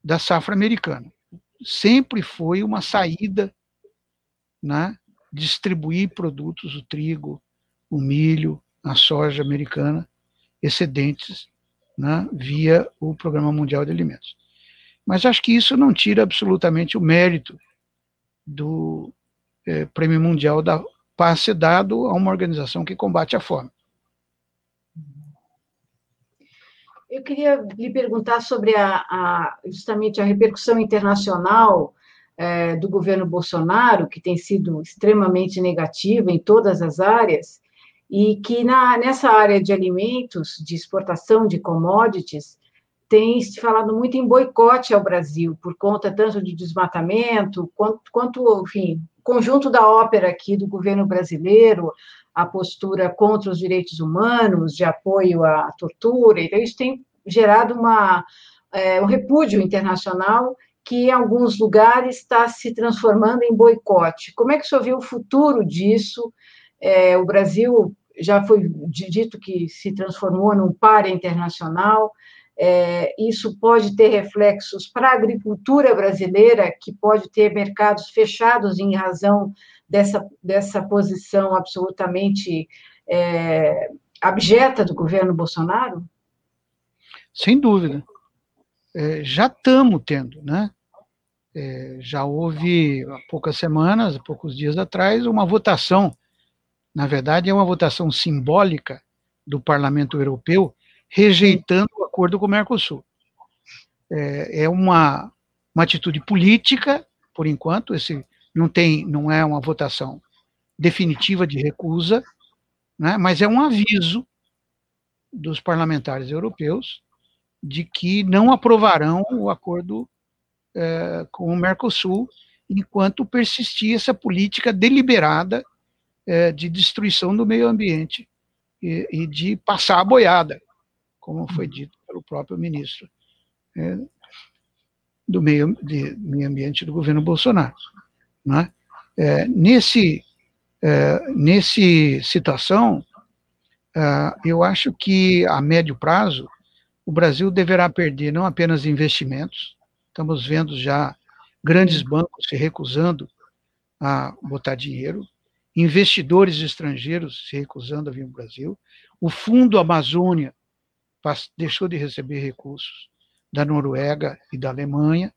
da safra americana. Sempre foi uma saída, né, distribuir produtos, o trigo, o milho, a soja americana, excedentes né, via o Programa Mundial de Alimentos. Mas acho que isso não tira absolutamente o mérito do é, Prêmio Mundial da Paz ser dado a uma organização que combate a fome. Eu queria lhe perguntar sobre a, a justamente a repercussão internacional é, do governo Bolsonaro, que tem sido extremamente negativa em todas as áreas, e que na, nessa área de alimentos, de exportação de commodities, tem se falado muito em boicote ao Brasil, por conta tanto de desmatamento, quanto, quanto enfim, conjunto da ópera aqui do governo brasileiro, a postura contra os direitos humanos, de apoio à tortura, então isso tem gerado uma, é, um repúdio internacional que em alguns lugares está se transformando em boicote. Como é que o senhor vê o futuro disso? É, o Brasil já foi dito que se transformou num par internacional. É, isso pode ter reflexos para a agricultura brasileira, que pode ter mercados fechados em razão dessa, dessa posição absolutamente é, abjeta do governo Bolsonaro? Sem dúvida. É, já estamos tendo, né? É, já houve há poucas semanas, há poucos dias atrás, uma votação na verdade, é uma votação simbólica do Parlamento Europeu rejeitando o acordo com o Mercosul. É, é uma, uma atitude política, por enquanto, esse não tem, não é uma votação definitiva de recusa, né, mas é um aviso dos parlamentares europeus de que não aprovarão o acordo é, com o Mercosul enquanto persistir essa política deliberada é, de destruição do meio ambiente e, e, de passar a boiada, como foi dito pelo próprio ministro é, do meio, de, meio ambiente do governo Bolsonaro. Né? É, nesse, é, nesse situação, é, eu acho que a médio prazo o Brasil deverá perder não apenas investimentos, estamos vendo já grandes bancos se recusando a botar dinheiro, investidores estrangeiros se recusando a vir ao Brasil, o Fundo Amazônia deixou de receber recursos da Noruega e da Alemanha,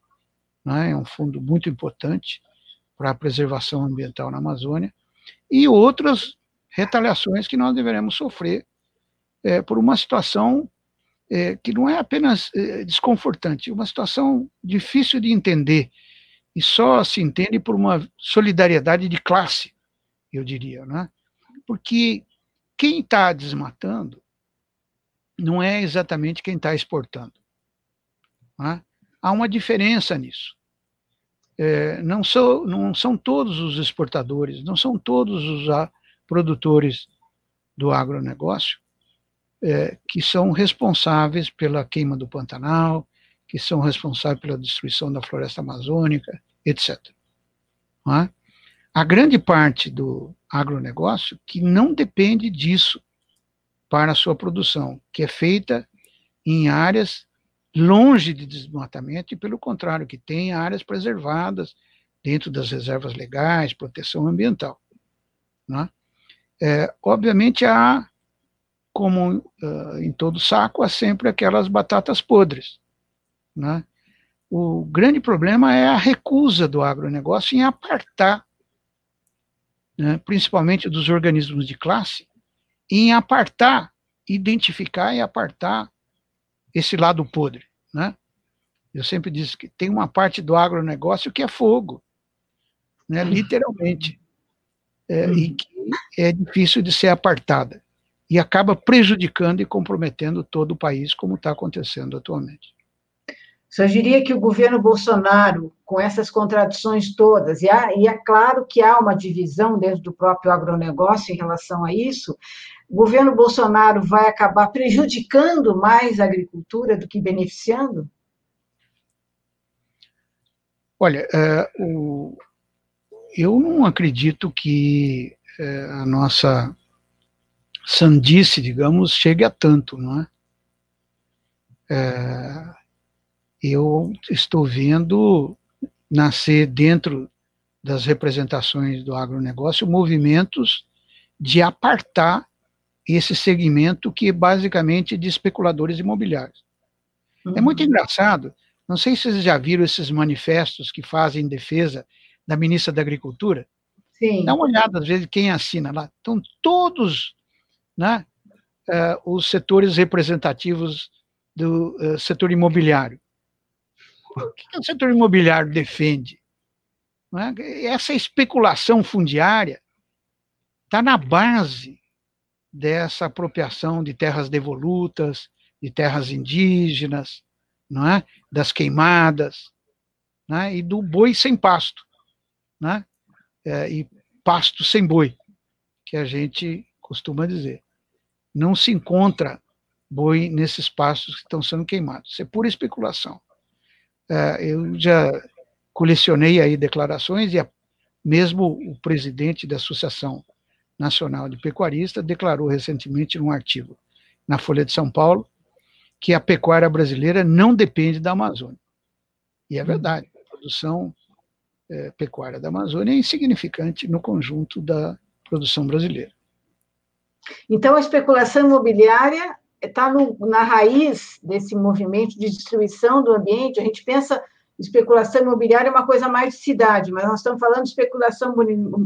né, é um fundo muito importante para a preservação ambiental na Amazônia, e outras retaliações que nós deveremos sofrer é, por uma situação é, que não é apenas é, desconfortante, uma situação difícil de entender, e só se entende por uma solidariedade de classe eu diria, né? Porque quem está desmatando não é exatamente quem está exportando. Né? Há uma diferença nisso. É, não, são, não são todos os exportadores, não são todos os produtores do agronegócio é, que são responsáveis pela queima do Pantanal, que são responsáveis pela destruição da floresta amazônica, etc. É? a grande parte do agronegócio que não depende disso para sua produção, que é feita em áreas longe de desmatamento e, pelo contrário, que tem áreas preservadas dentro das reservas legais, proteção ambiental. Né? É, obviamente, há, como uh, em todo saco, há sempre aquelas batatas podres. Né? O grande problema é a recusa do agronegócio em apartar, né, principalmente dos organismos de classe, em apartar, identificar e apartar esse lado podre. Né? Eu sempre disse que tem uma parte do agronegócio que é fogo, né, literalmente, é, e que é difícil de ser apartada, e acaba prejudicando e comprometendo todo o país, como está acontecendo atualmente. Senhor diria que o governo Bolsonaro, com essas contradições todas, e, há, e é claro que há uma divisão dentro do próprio agronegócio em relação a isso, o governo Bolsonaro vai acabar prejudicando mais a agricultura do que beneficiando? Olha, é, eu não acredito que é, a nossa sandice, digamos, chegue a tanto, não é? É eu estou vendo nascer dentro das representações do agronegócio movimentos de apartar esse segmento que é basicamente de especuladores imobiliários. Uhum. É muito engraçado, não sei se vocês já viram esses manifestos que fazem defesa da ministra da Agricultura. Sim. Dá uma olhada, às vezes, quem assina lá. Estão todos né, uh, os setores representativos do uh, setor imobiliário. O que, o setor imobiliário defende? É? Essa especulação fundiária está na base dessa apropriação de terras devolutas, de terras indígenas, não é? das queimadas, é? e do boi sem pasto, né? É, e pasto sem boi, que a gente costuma dizer. Não se encontra boi nesses pastos que estão sendo queimados. Isso é pura especulação. É, eu já colecionei aí declarações e a, mesmo o presidente da Associação Nacional de Pecuaristas declarou recentemente num artigo na Folha de São Paulo que a pecuária brasileira não depende da Amazônia. E é verdade, a produção é, pecuária da Amazônia é insignificante no conjunto da produção brasileira. Então, a especulação imobiliária está na raiz desse movimento de destruição do ambiente. A gente pensa especulação imobiliária é uma coisa mais de cidade, mas nós estamos falando de especulação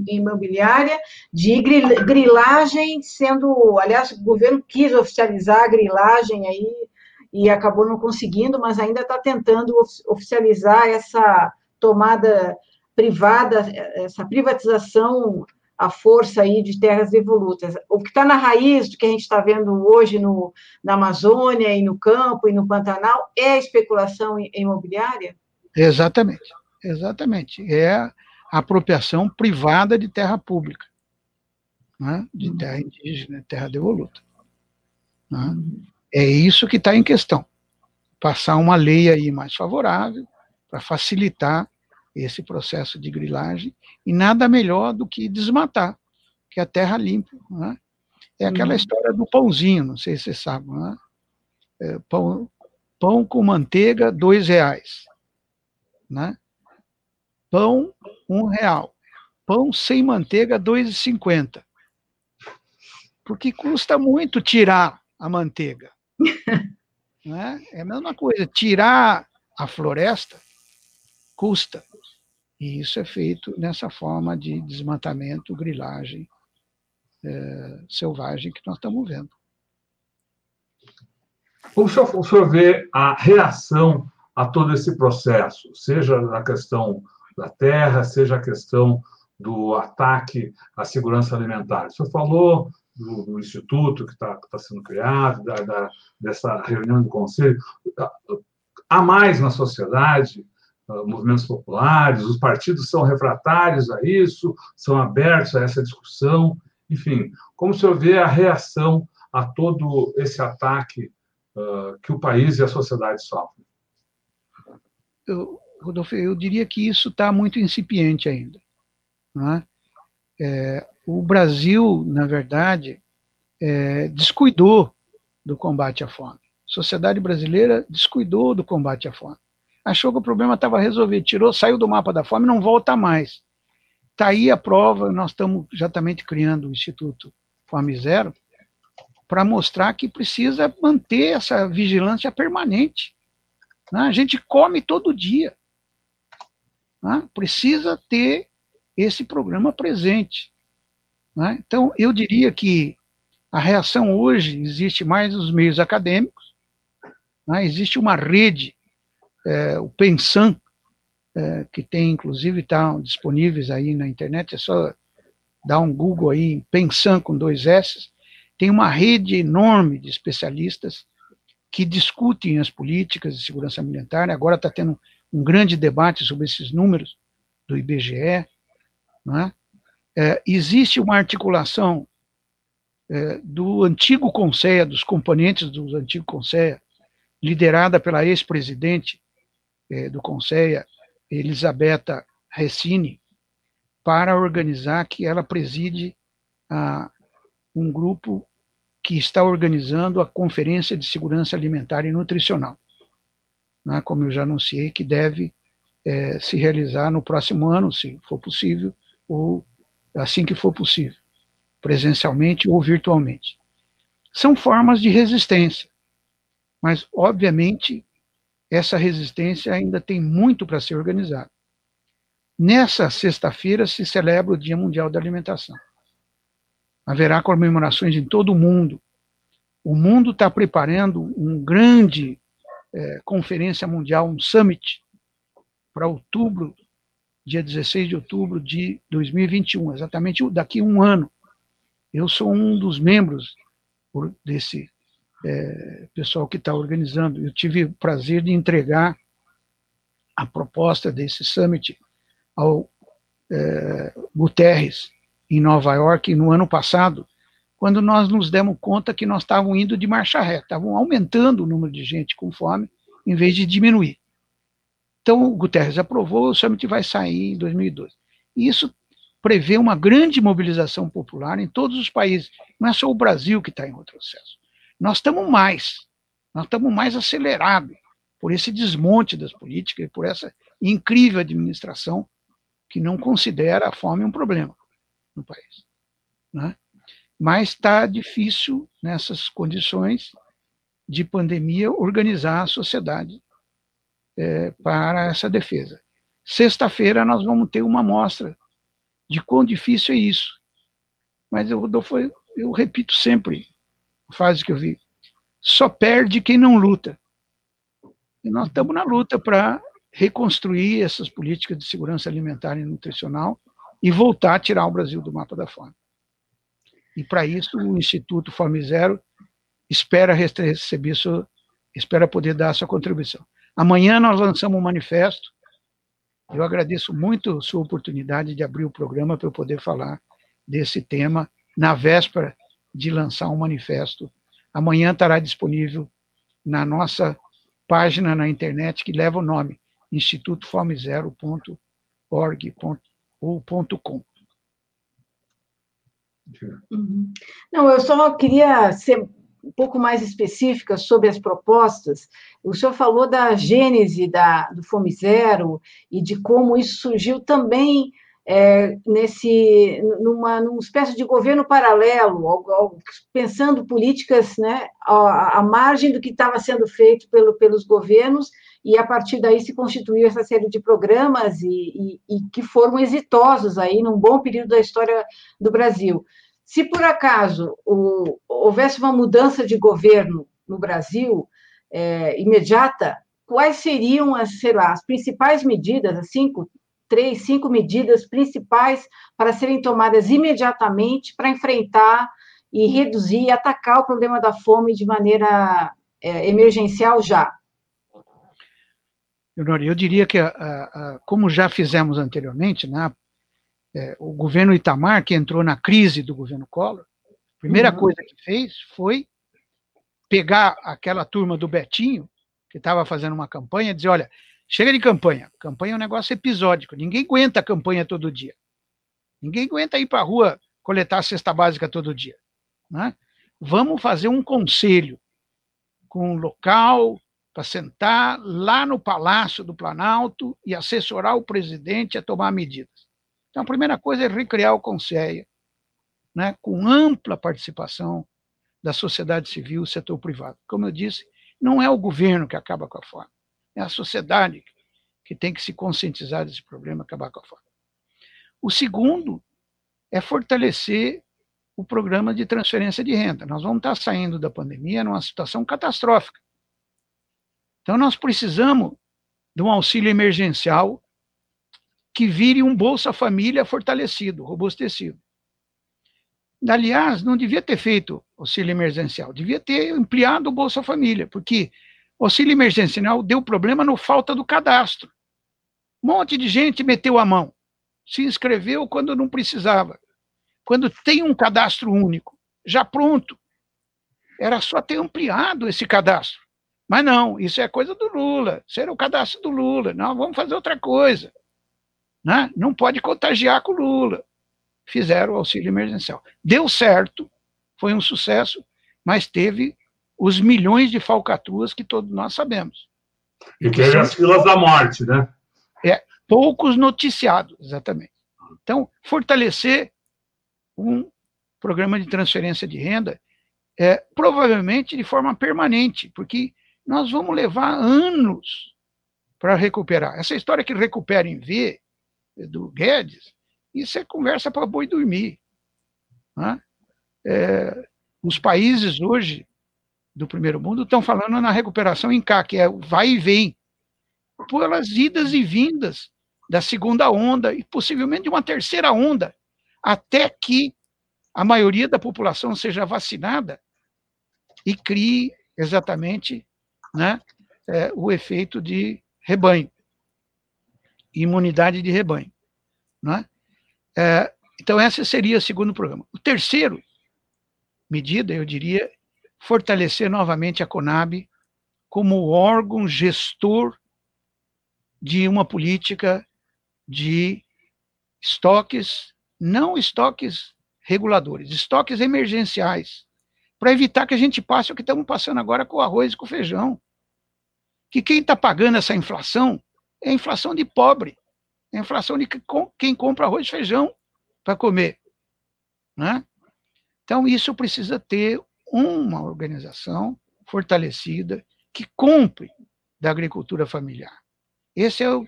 imobiliária, de grilagem sendo, aliás, o governo quis oficializar a grilagem aí e acabou não conseguindo, mas ainda está tentando oficializar essa tomada privada, essa privatização à força aí de terras devolutas. O que está na raiz do que a gente está vendo hoje no, na Amazônia e no campo e no Pantanal é a especulação imobiliária? Exatamente, exatamente. É a apropriação privada de terra pública, né? de uhum. terra indígena, terra devoluta. Né? É isso que está em questão. Passar uma lei aí mais favorável para facilitar esse processo de grilagem, e nada melhor do que desmatar, que é a terra limpa. Né? É aquela uhum. história do pãozinho, não sei se você sabe. Né? É, pão, pão com manteiga, dois reais. Né? Pão, um real. Pão sem manteiga, dois e cinquenta. Porque custa muito tirar a manteiga. né? É a mesma coisa, tirar a floresta custa. E isso é feito nessa forma de desmatamento, grilagem é, selvagem que nós estamos vendo. Como o senhor, o senhor vê a reação a todo esse processo, seja a questão da terra, seja a questão do ataque à segurança alimentar? O senhor falou do, do instituto que está tá sendo criado, da, da, dessa reunião do conselho. Há mais na sociedade movimentos populares, os partidos são refratários a isso, são abertos a essa discussão. Enfim, como o senhor vê a reação a todo esse ataque uh, que o país e a sociedade sofrem? Eu, Rodolfo, eu diria que isso está muito incipiente ainda. É? É, o Brasil, na verdade, é, descuidou do combate à fome. A sociedade brasileira descuidou do combate à fome. Achou que o problema estava resolvido, tirou, saiu do mapa da fome, não volta mais. Está aí a prova, nós estamos exatamente criando o Instituto Fome Zero para mostrar que precisa manter essa vigilância permanente. Né? A gente come todo dia. Né? Precisa ter esse programa presente. Né? Então, eu diria que a reação hoje existe mais nos meios acadêmicos, né? existe uma rede, é, o Pensan, é, que tem, inclusive, estão tá disponíveis aí na internet, é só dar um Google aí, Pensan com dois S, tem uma rede enorme de especialistas que discutem as políticas de segurança alimentar, agora está tendo um grande debate sobre esses números do IBGE, né? é, existe uma articulação é, do antigo Conselho, dos componentes do antigo Conselho, liderada pela ex-presidente é, do Conselho, Elisabetta Recini, para organizar que ela preside a, um grupo que está organizando a Conferência de Segurança Alimentar e Nutricional, né, como eu já anunciei, que deve é, se realizar no próximo ano, se for possível, ou assim que for possível, presencialmente ou virtualmente. São formas de resistência, mas, obviamente, essa resistência ainda tem muito para ser organizada. Nessa sexta-feira se celebra o Dia Mundial da Alimentação. Haverá comemorações em todo o mundo. O mundo está preparando um grande é, conferência mundial, um summit, para outubro dia 16 de outubro de 2021, exatamente daqui a um ano. Eu sou um dos membros desse é, pessoal que está organizando. Eu tive o prazer de entregar a proposta desse summit ao é, Guterres, em Nova York, no ano passado, quando nós nos demos conta que nós estávamos indo de marcha reta, estavam aumentando o número de gente com fome, em vez de diminuir. Então, o Guterres aprovou, o summit vai sair em 2012. E isso prevê uma grande mobilização popular em todos os países. Não é só o Brasil que está em retrocesso. Nós estamos mais, nós estamos mais acelerados por esse desmonte das políticas e por essa incrível administração que não considera a fome um problema no país. Né? Mas está difícil, nessas condições de pandemia, organizar a sociedade é, para essa defesa. Sexta-feira nós vamos ter uma amostra de quão difícil é isso. Mas eu, Rodolfo, eu repito sempre a frase que eu vi: só perde quem não luta. E nós estamos na luta para reconstruir essas políticas de segurança alimentar e nutricional e voltar a tirar o Brasil do mapa da fome. E para isso o Instituto Fome Zero espera receber sua, espera poder dar sua contribuição. Amanhã nós lançamos um manifesto. Eu agradeço muito sua oportunidade de abrir o programa para eu poder falar desse tema na véspera de lançar um manifesto. Amanhã estará disponível na nossa página na internet que leva o nome institutofomezero.org.com. Uhum. Não, eu só queria ser um pouco mais específica sobre as propostas. O senhor falou da gênese da, do Fome Zero e de como isso surgiu também é, nesse numa, numa espécie de governo paralelo, ao, ao, pensando políticas né, à, à, margem do que estava sendo feito pelo, pelos governos, e a partir daí se constituiu essa série de programas e, e, e que foram exitosos aí num bom período da história do Brasil. Se por acaso o, houvesse uma mudança de governo no Brasil é, imediata, quais seriam as, sei lá, as principais medidas, as cinco, três, cinco medidas principais para serem tomadas imediatamente para enfrentar e reduzir e atacar o problema da fome de maneira é, emergencial já? Eu diria que, como já fizemos anteriormente, né, é, o governo Itamar, que entrou na crise do governo Collor, a primeira uhum. coisa que fez foi pegar aquela turma do Betinho, que estava fazendo uma campanha, e dizer: olha, chega de campanha. Campanha é um negócio episódico. Ninguém aguenta campanha todo dia. Ninguém aguenta ir para a rua coletar a cesta básica todo dia. Né? vamos fazer um conselho com um local para sentar lá no Palácio do Planalto e assessorar o presidente a tomar medidas. Então, a primeira coisa é recriar o Conselho, né, com ampla participação da sociedade civil setor privado. Como eu disse, não é o governo que acaba com a fome, é a sociedade que tem que se conscientizar desse problema, acabar com a fome. O segundo é fortalecer o programa de transferência de renda. Nós vamos estar saindo da pandemia numa situação catastrófica. Então, nós precisamos de um auxílio emergencial que vire um Bolsa Família fortalecido, robustecido. Aliás, não devia ter feito auxílio emergencial, devia ter ampliado o Bolsa Família, porque auxílio emergencial deu problema no falta do cadastro. Um monte de gente meteu a mão, se inscreveu quando não precisava. Quando tem um cadastro único, já pronto, era só ter ampliado esse cadastro. Mas não, isso é coisa do Lula, era o cadastro do Lula. Não, vamos fazer outra coisa. Né? Não pode contagiar com o Lula. Fizeram o auxílio emergencial. Deu certo, foi um sucesso, mas teve os milhões de falcatruas que todos nós sabemos. E teve as filas da morte, né? É, poucos noticiados, exatamente. Então, fortalecer um programa de transferência de renda, é, provavelmente de forma permanente, porque nós vamos levar anos para recuperar. Essa história que recupera em V, do Guedes, isso é conversa para boi dormir. Né? É, os países hoje do primeiro mundo estão falando na recuperação em K, que é vai e vem, pelas idas e vindas da segunda onda e possivelmente de uma terceira onda, até que a maioria da população seja vacinada e crie exatamente né, é, o efeito de rebanho, imunidade de rebanho. Né? É, então, esse seria o segundo programa. O terceiro medida, eu diria, fortalecer novamente a Conab como órgão gestor de uma política de estoques, não estoques reguladores, estoques emergenciais, para evitar que a gente passe o que estamos passando agora com o arroz e com o feijão. Que quem está pagando essa inflação é inflação de pobre, é a inflação de quem compra arroz e feijão para comer. Né? Então, isso precisa ter uma organização fortalecida que cumpre da agricultura familiar. Esse é o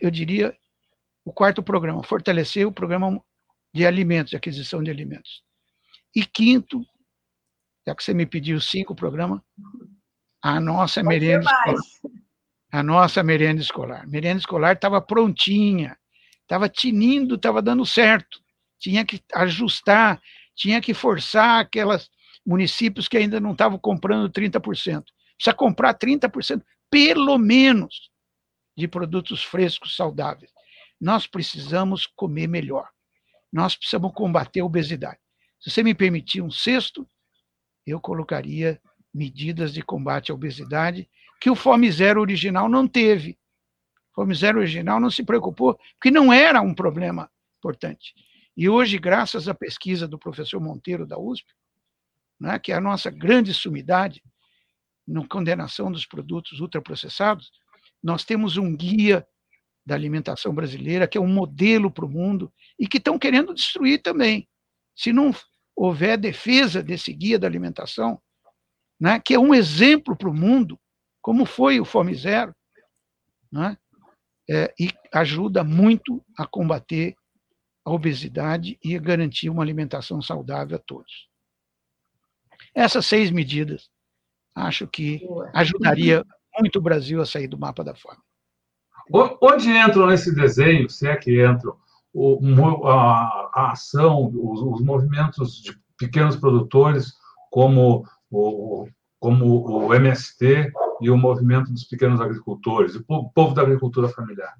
eu diria, o quarto programa, fortalecer o programa de alimentos, de aquisição de alimentos. E quinto, já que você me pediu cinco programas, a nossa Pode merenda escolar. A nossa merenda escolar. Merenda escolar estava prontinha, estava tinindo, estava dando certo. Tinha que ajustar, tinha que forçar aquelas municípios que ainda não estavam comprando 30%. Precisa comprar 30%, pelo menos, de produtos frescos, saudáveis. Nós precisamos comer melhor. Nós precisamos combater a obesidade. Se você me permitir um sexto, eu colocaria medidas de combate à obesidade que o Fome Zero original não teve. O Fome Zero original não se preocupou, porque não era um problema importante. E hoje, graças à pesquisa do professor Monteiro da USP, né, que é a nossa grande sumidade na condenação dos produtos ultraprocessados, nós temos um guia da alimentação brasileira, que é um modelo para o mundo, e que estão querendo destruir também. Se não houver defesa desse guia da alimentação, né, que é um exemplo para o mundo, como foi o Fome Zero, né, é, e ajuda muito a combater a obesidade e a garantir uma alimentação saudável a todos. Essas seis medidas, acho que ajudaria muito o Brasil a sair do mapa da fome. Onde entram nesse desenho, se é que entram, o, a, a, ação, os, os, movimentos de pequenos produtores, como o, como o MST e o movimento dos pequenos agricultores, o povo da agricultura familiar?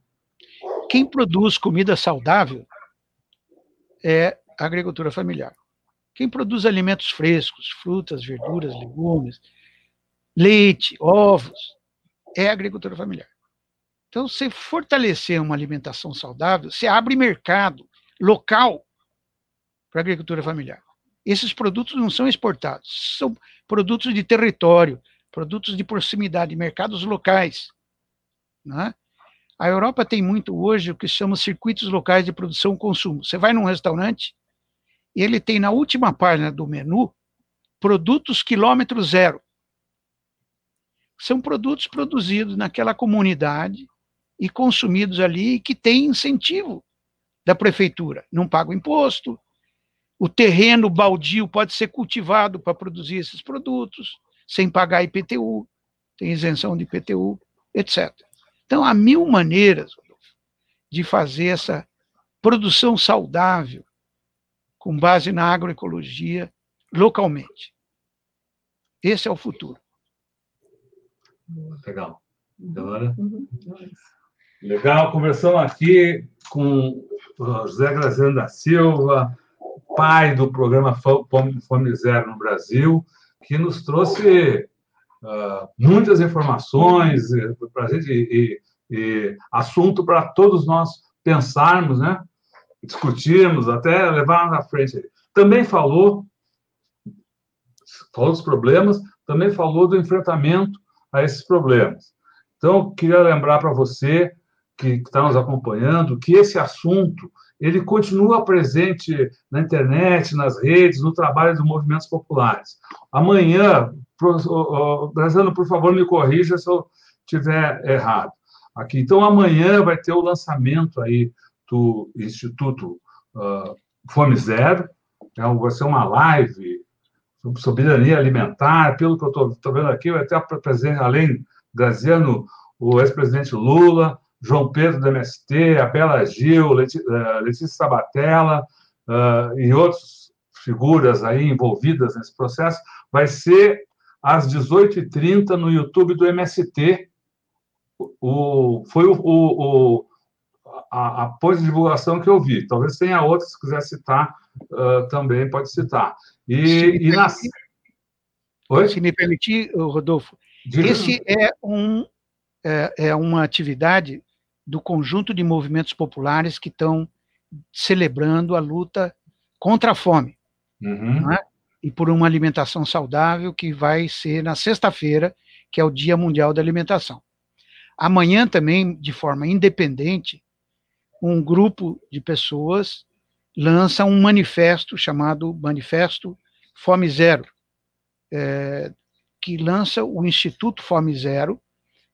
Quem produz comida saudável é a agricultura familiar. Quem produz alimentos frescos, frutas, verduras, legumes, leite, ovos, é a agricultura familiar. Então, você fortalecer uma alimentação saudável, você abre mercado local para a agricultura familiar. esses produtos não são exportados, são produtos de território, produtos de proximidade, mercados locais. Né? A Europa tem muito hoje o que se chama circuitos locais de produção e consumo. Você vai num restaurante e ele tem na última página do menu produtos quilômetro zero. São produtos produzidos naquela comunidade e consumidos ali que tem incentivo da prefeitura. Não pagam imposto, o terreno baldio pode ser cultivado para produzir esses produtos, sem pagar IPTU, tem isenção de IPTU, etc. Então, há mil maneiras de fazer essa produção saudável com base na agroecologia localmente. Esse é o futuro. Legal. Agora, legal. Conversamos aqui com o José Graziano da Silva, pai do programa Fome Zero no Brasil, que nos trouxe uh, muitas informações eh, para a gente e, e assunto para todos nós pensarmos, né? Discutirmos, até levar na frente. Também falou, falou dos problemas, também falou do enfrentamento a esses problemas. Então, queria lembrar para você que está nos acompanhando que esse assunto ele continua presente na internet, nas redes, no trabalho dos movimentos populares. Amanhã, Brasano, por favor, me corrija se eu estiver errado. Aqui, então, amanhã vai ter o lançamento aí do Instituto uh, Fome Zero, é, vai ser uma live sobre soberania alimentar, pelo que eu estou vendo aqui, vai ter presente, além Graziano, o ex-presidente Lula, João Pedro do MST, a Bela Gil, Letícia Sabatella uh, e outras figuras aí envolvidas nesse processo, vai ser às 18h30 no YouTube do MST. O, foi o, o, a, a pós-divulgação que eu vi. Talvez tenha outras, se quiser citar, uh, também pode citar. E, e. Oi? Se me permitir, Rodolfo, Diga. esse é, um, é, é uma atividade do conjunto de movimentos populares que estão celebrando a luta contra a fome. Uhum. É? E por uma alimentação saudável, que vai ser na sexta-feira, que é o Dia Mundial da Alimentação. Amanhã também, de forma independente, um grupo de pessoas lança um manifesto chamado Manifesto Fome Zero, é, que lança o Instituto Fome Zero,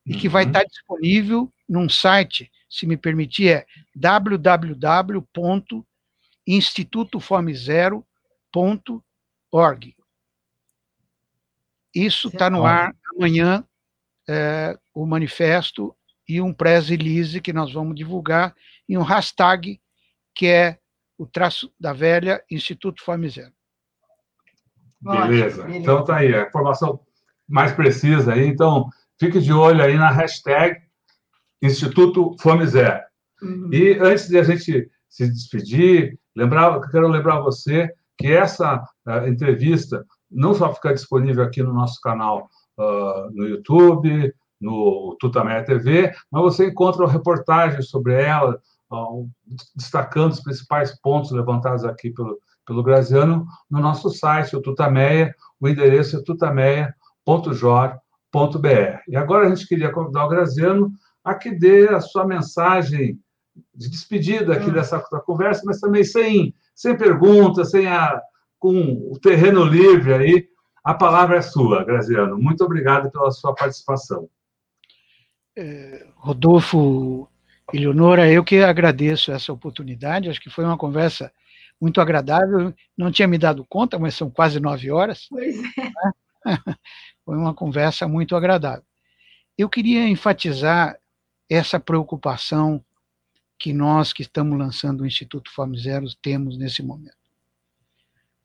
e que vai uhum. estar disponível num site, se me permitir, é www.institutofomezero.org. Isso está no ar amanhã, é, o manifesto e um press release que nós vamos divulgar e um hashtag que é o traço da velha Instituto Fome Zero. Beleza. Beleza. Então tá aí, a informação mais precisa aí. Então, fique de olho aí na hashtag Instituto Fome Zero. Uhum. E antes de a gente se despedir, lembrar, quero lembrar você que essa uh, entrevista não só fica disponível aqui no nosso canal uh, no YouTube, no Tutameia TV, mas você encontra reportagens sobre ela, destacando os principais pontos levantados aqui pelo, pelo Graziano no nosso site, o Tutameia, o endereço é tutameia.jor.br. E agora a gente queria convidar o Graziano a que dê a sua mensagem de despedida aqui hum. dessa conversa, mas também sem, sem perguntas, sem a, com o terreno livre aí. A palavra é sua, Graziano. Muito obrigado pela sua participação. É, Rodolfo e Leonora, eu que agradeço essa oportunidade. Acho que foi uma conversa muito agradável. Não tinha me dado conta, mas são quase nove horas. Pois é. Foi uma conversa muito agradável. Eu queria enfatizar essa preocupação que nós que estamos lançando o Instituto Fome Zero temos nesse momento.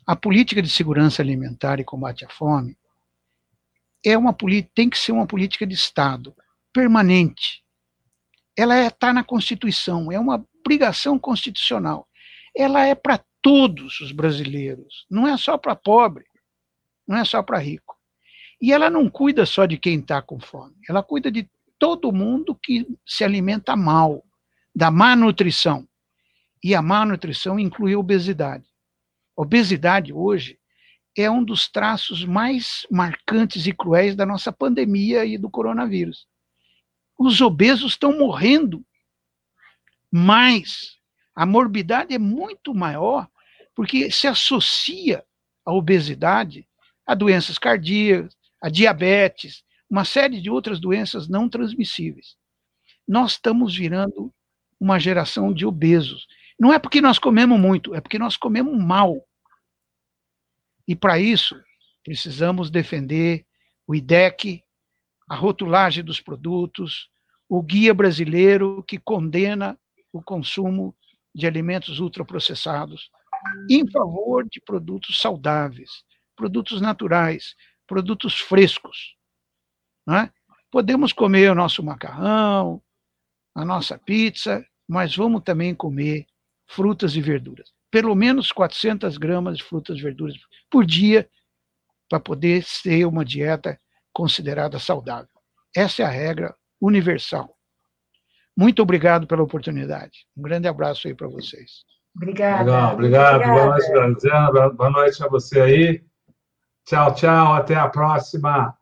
A política de segurança alimentar e combate à fome é uma tem que ser uma política de Estado permanente. Ela está é, na Constituição, é uma obrigação constitucional. Ela é para todos os brasileiros, não é só para pobre, não é só para rico. E ela não cuida só de quem está com fome, ela cuida de todo mundo que se alimenta mal, da má nutrição. E a má nutrição inclui a obesidade. A obesidade hoje é um dos traços mais marcantes e cruéis da nossa pandemia e do coronavírus. Os obesos estão morrendo, mas a morbidade é muito maior porque se associa a obesidade a doenças cardíacas, a diabetes, uma série de outras doenças não transmissíveis. Nós estamos virando uma geração de obesos. Não é porque nós comemos muito, é porque nós comemos mal. E para isso, precisamos defender o IDEC, a rotulagem dos produtos, o guia brasileiro que condena o consumo de alimentos ultraprocessados, em favor de produtos saudáveis, produtos naturais, produtos frescos. É? Podemos comer o nosso macarrão, a nossa pizza, mas vamos também comer frutas e verduras. Pelo menos 400 gramas de frutas e verduras por dia, para poder ser uma dieta considerada saudável. Essa é a regra universal. Muito obrigado pela oportunidade. Um grande abraço aí para vocês. Obrigada. Legal, obrigado. Obrigada. Boa noite, Graziana. Boa noite a você aí. Tchau, tchau. Até a próxima.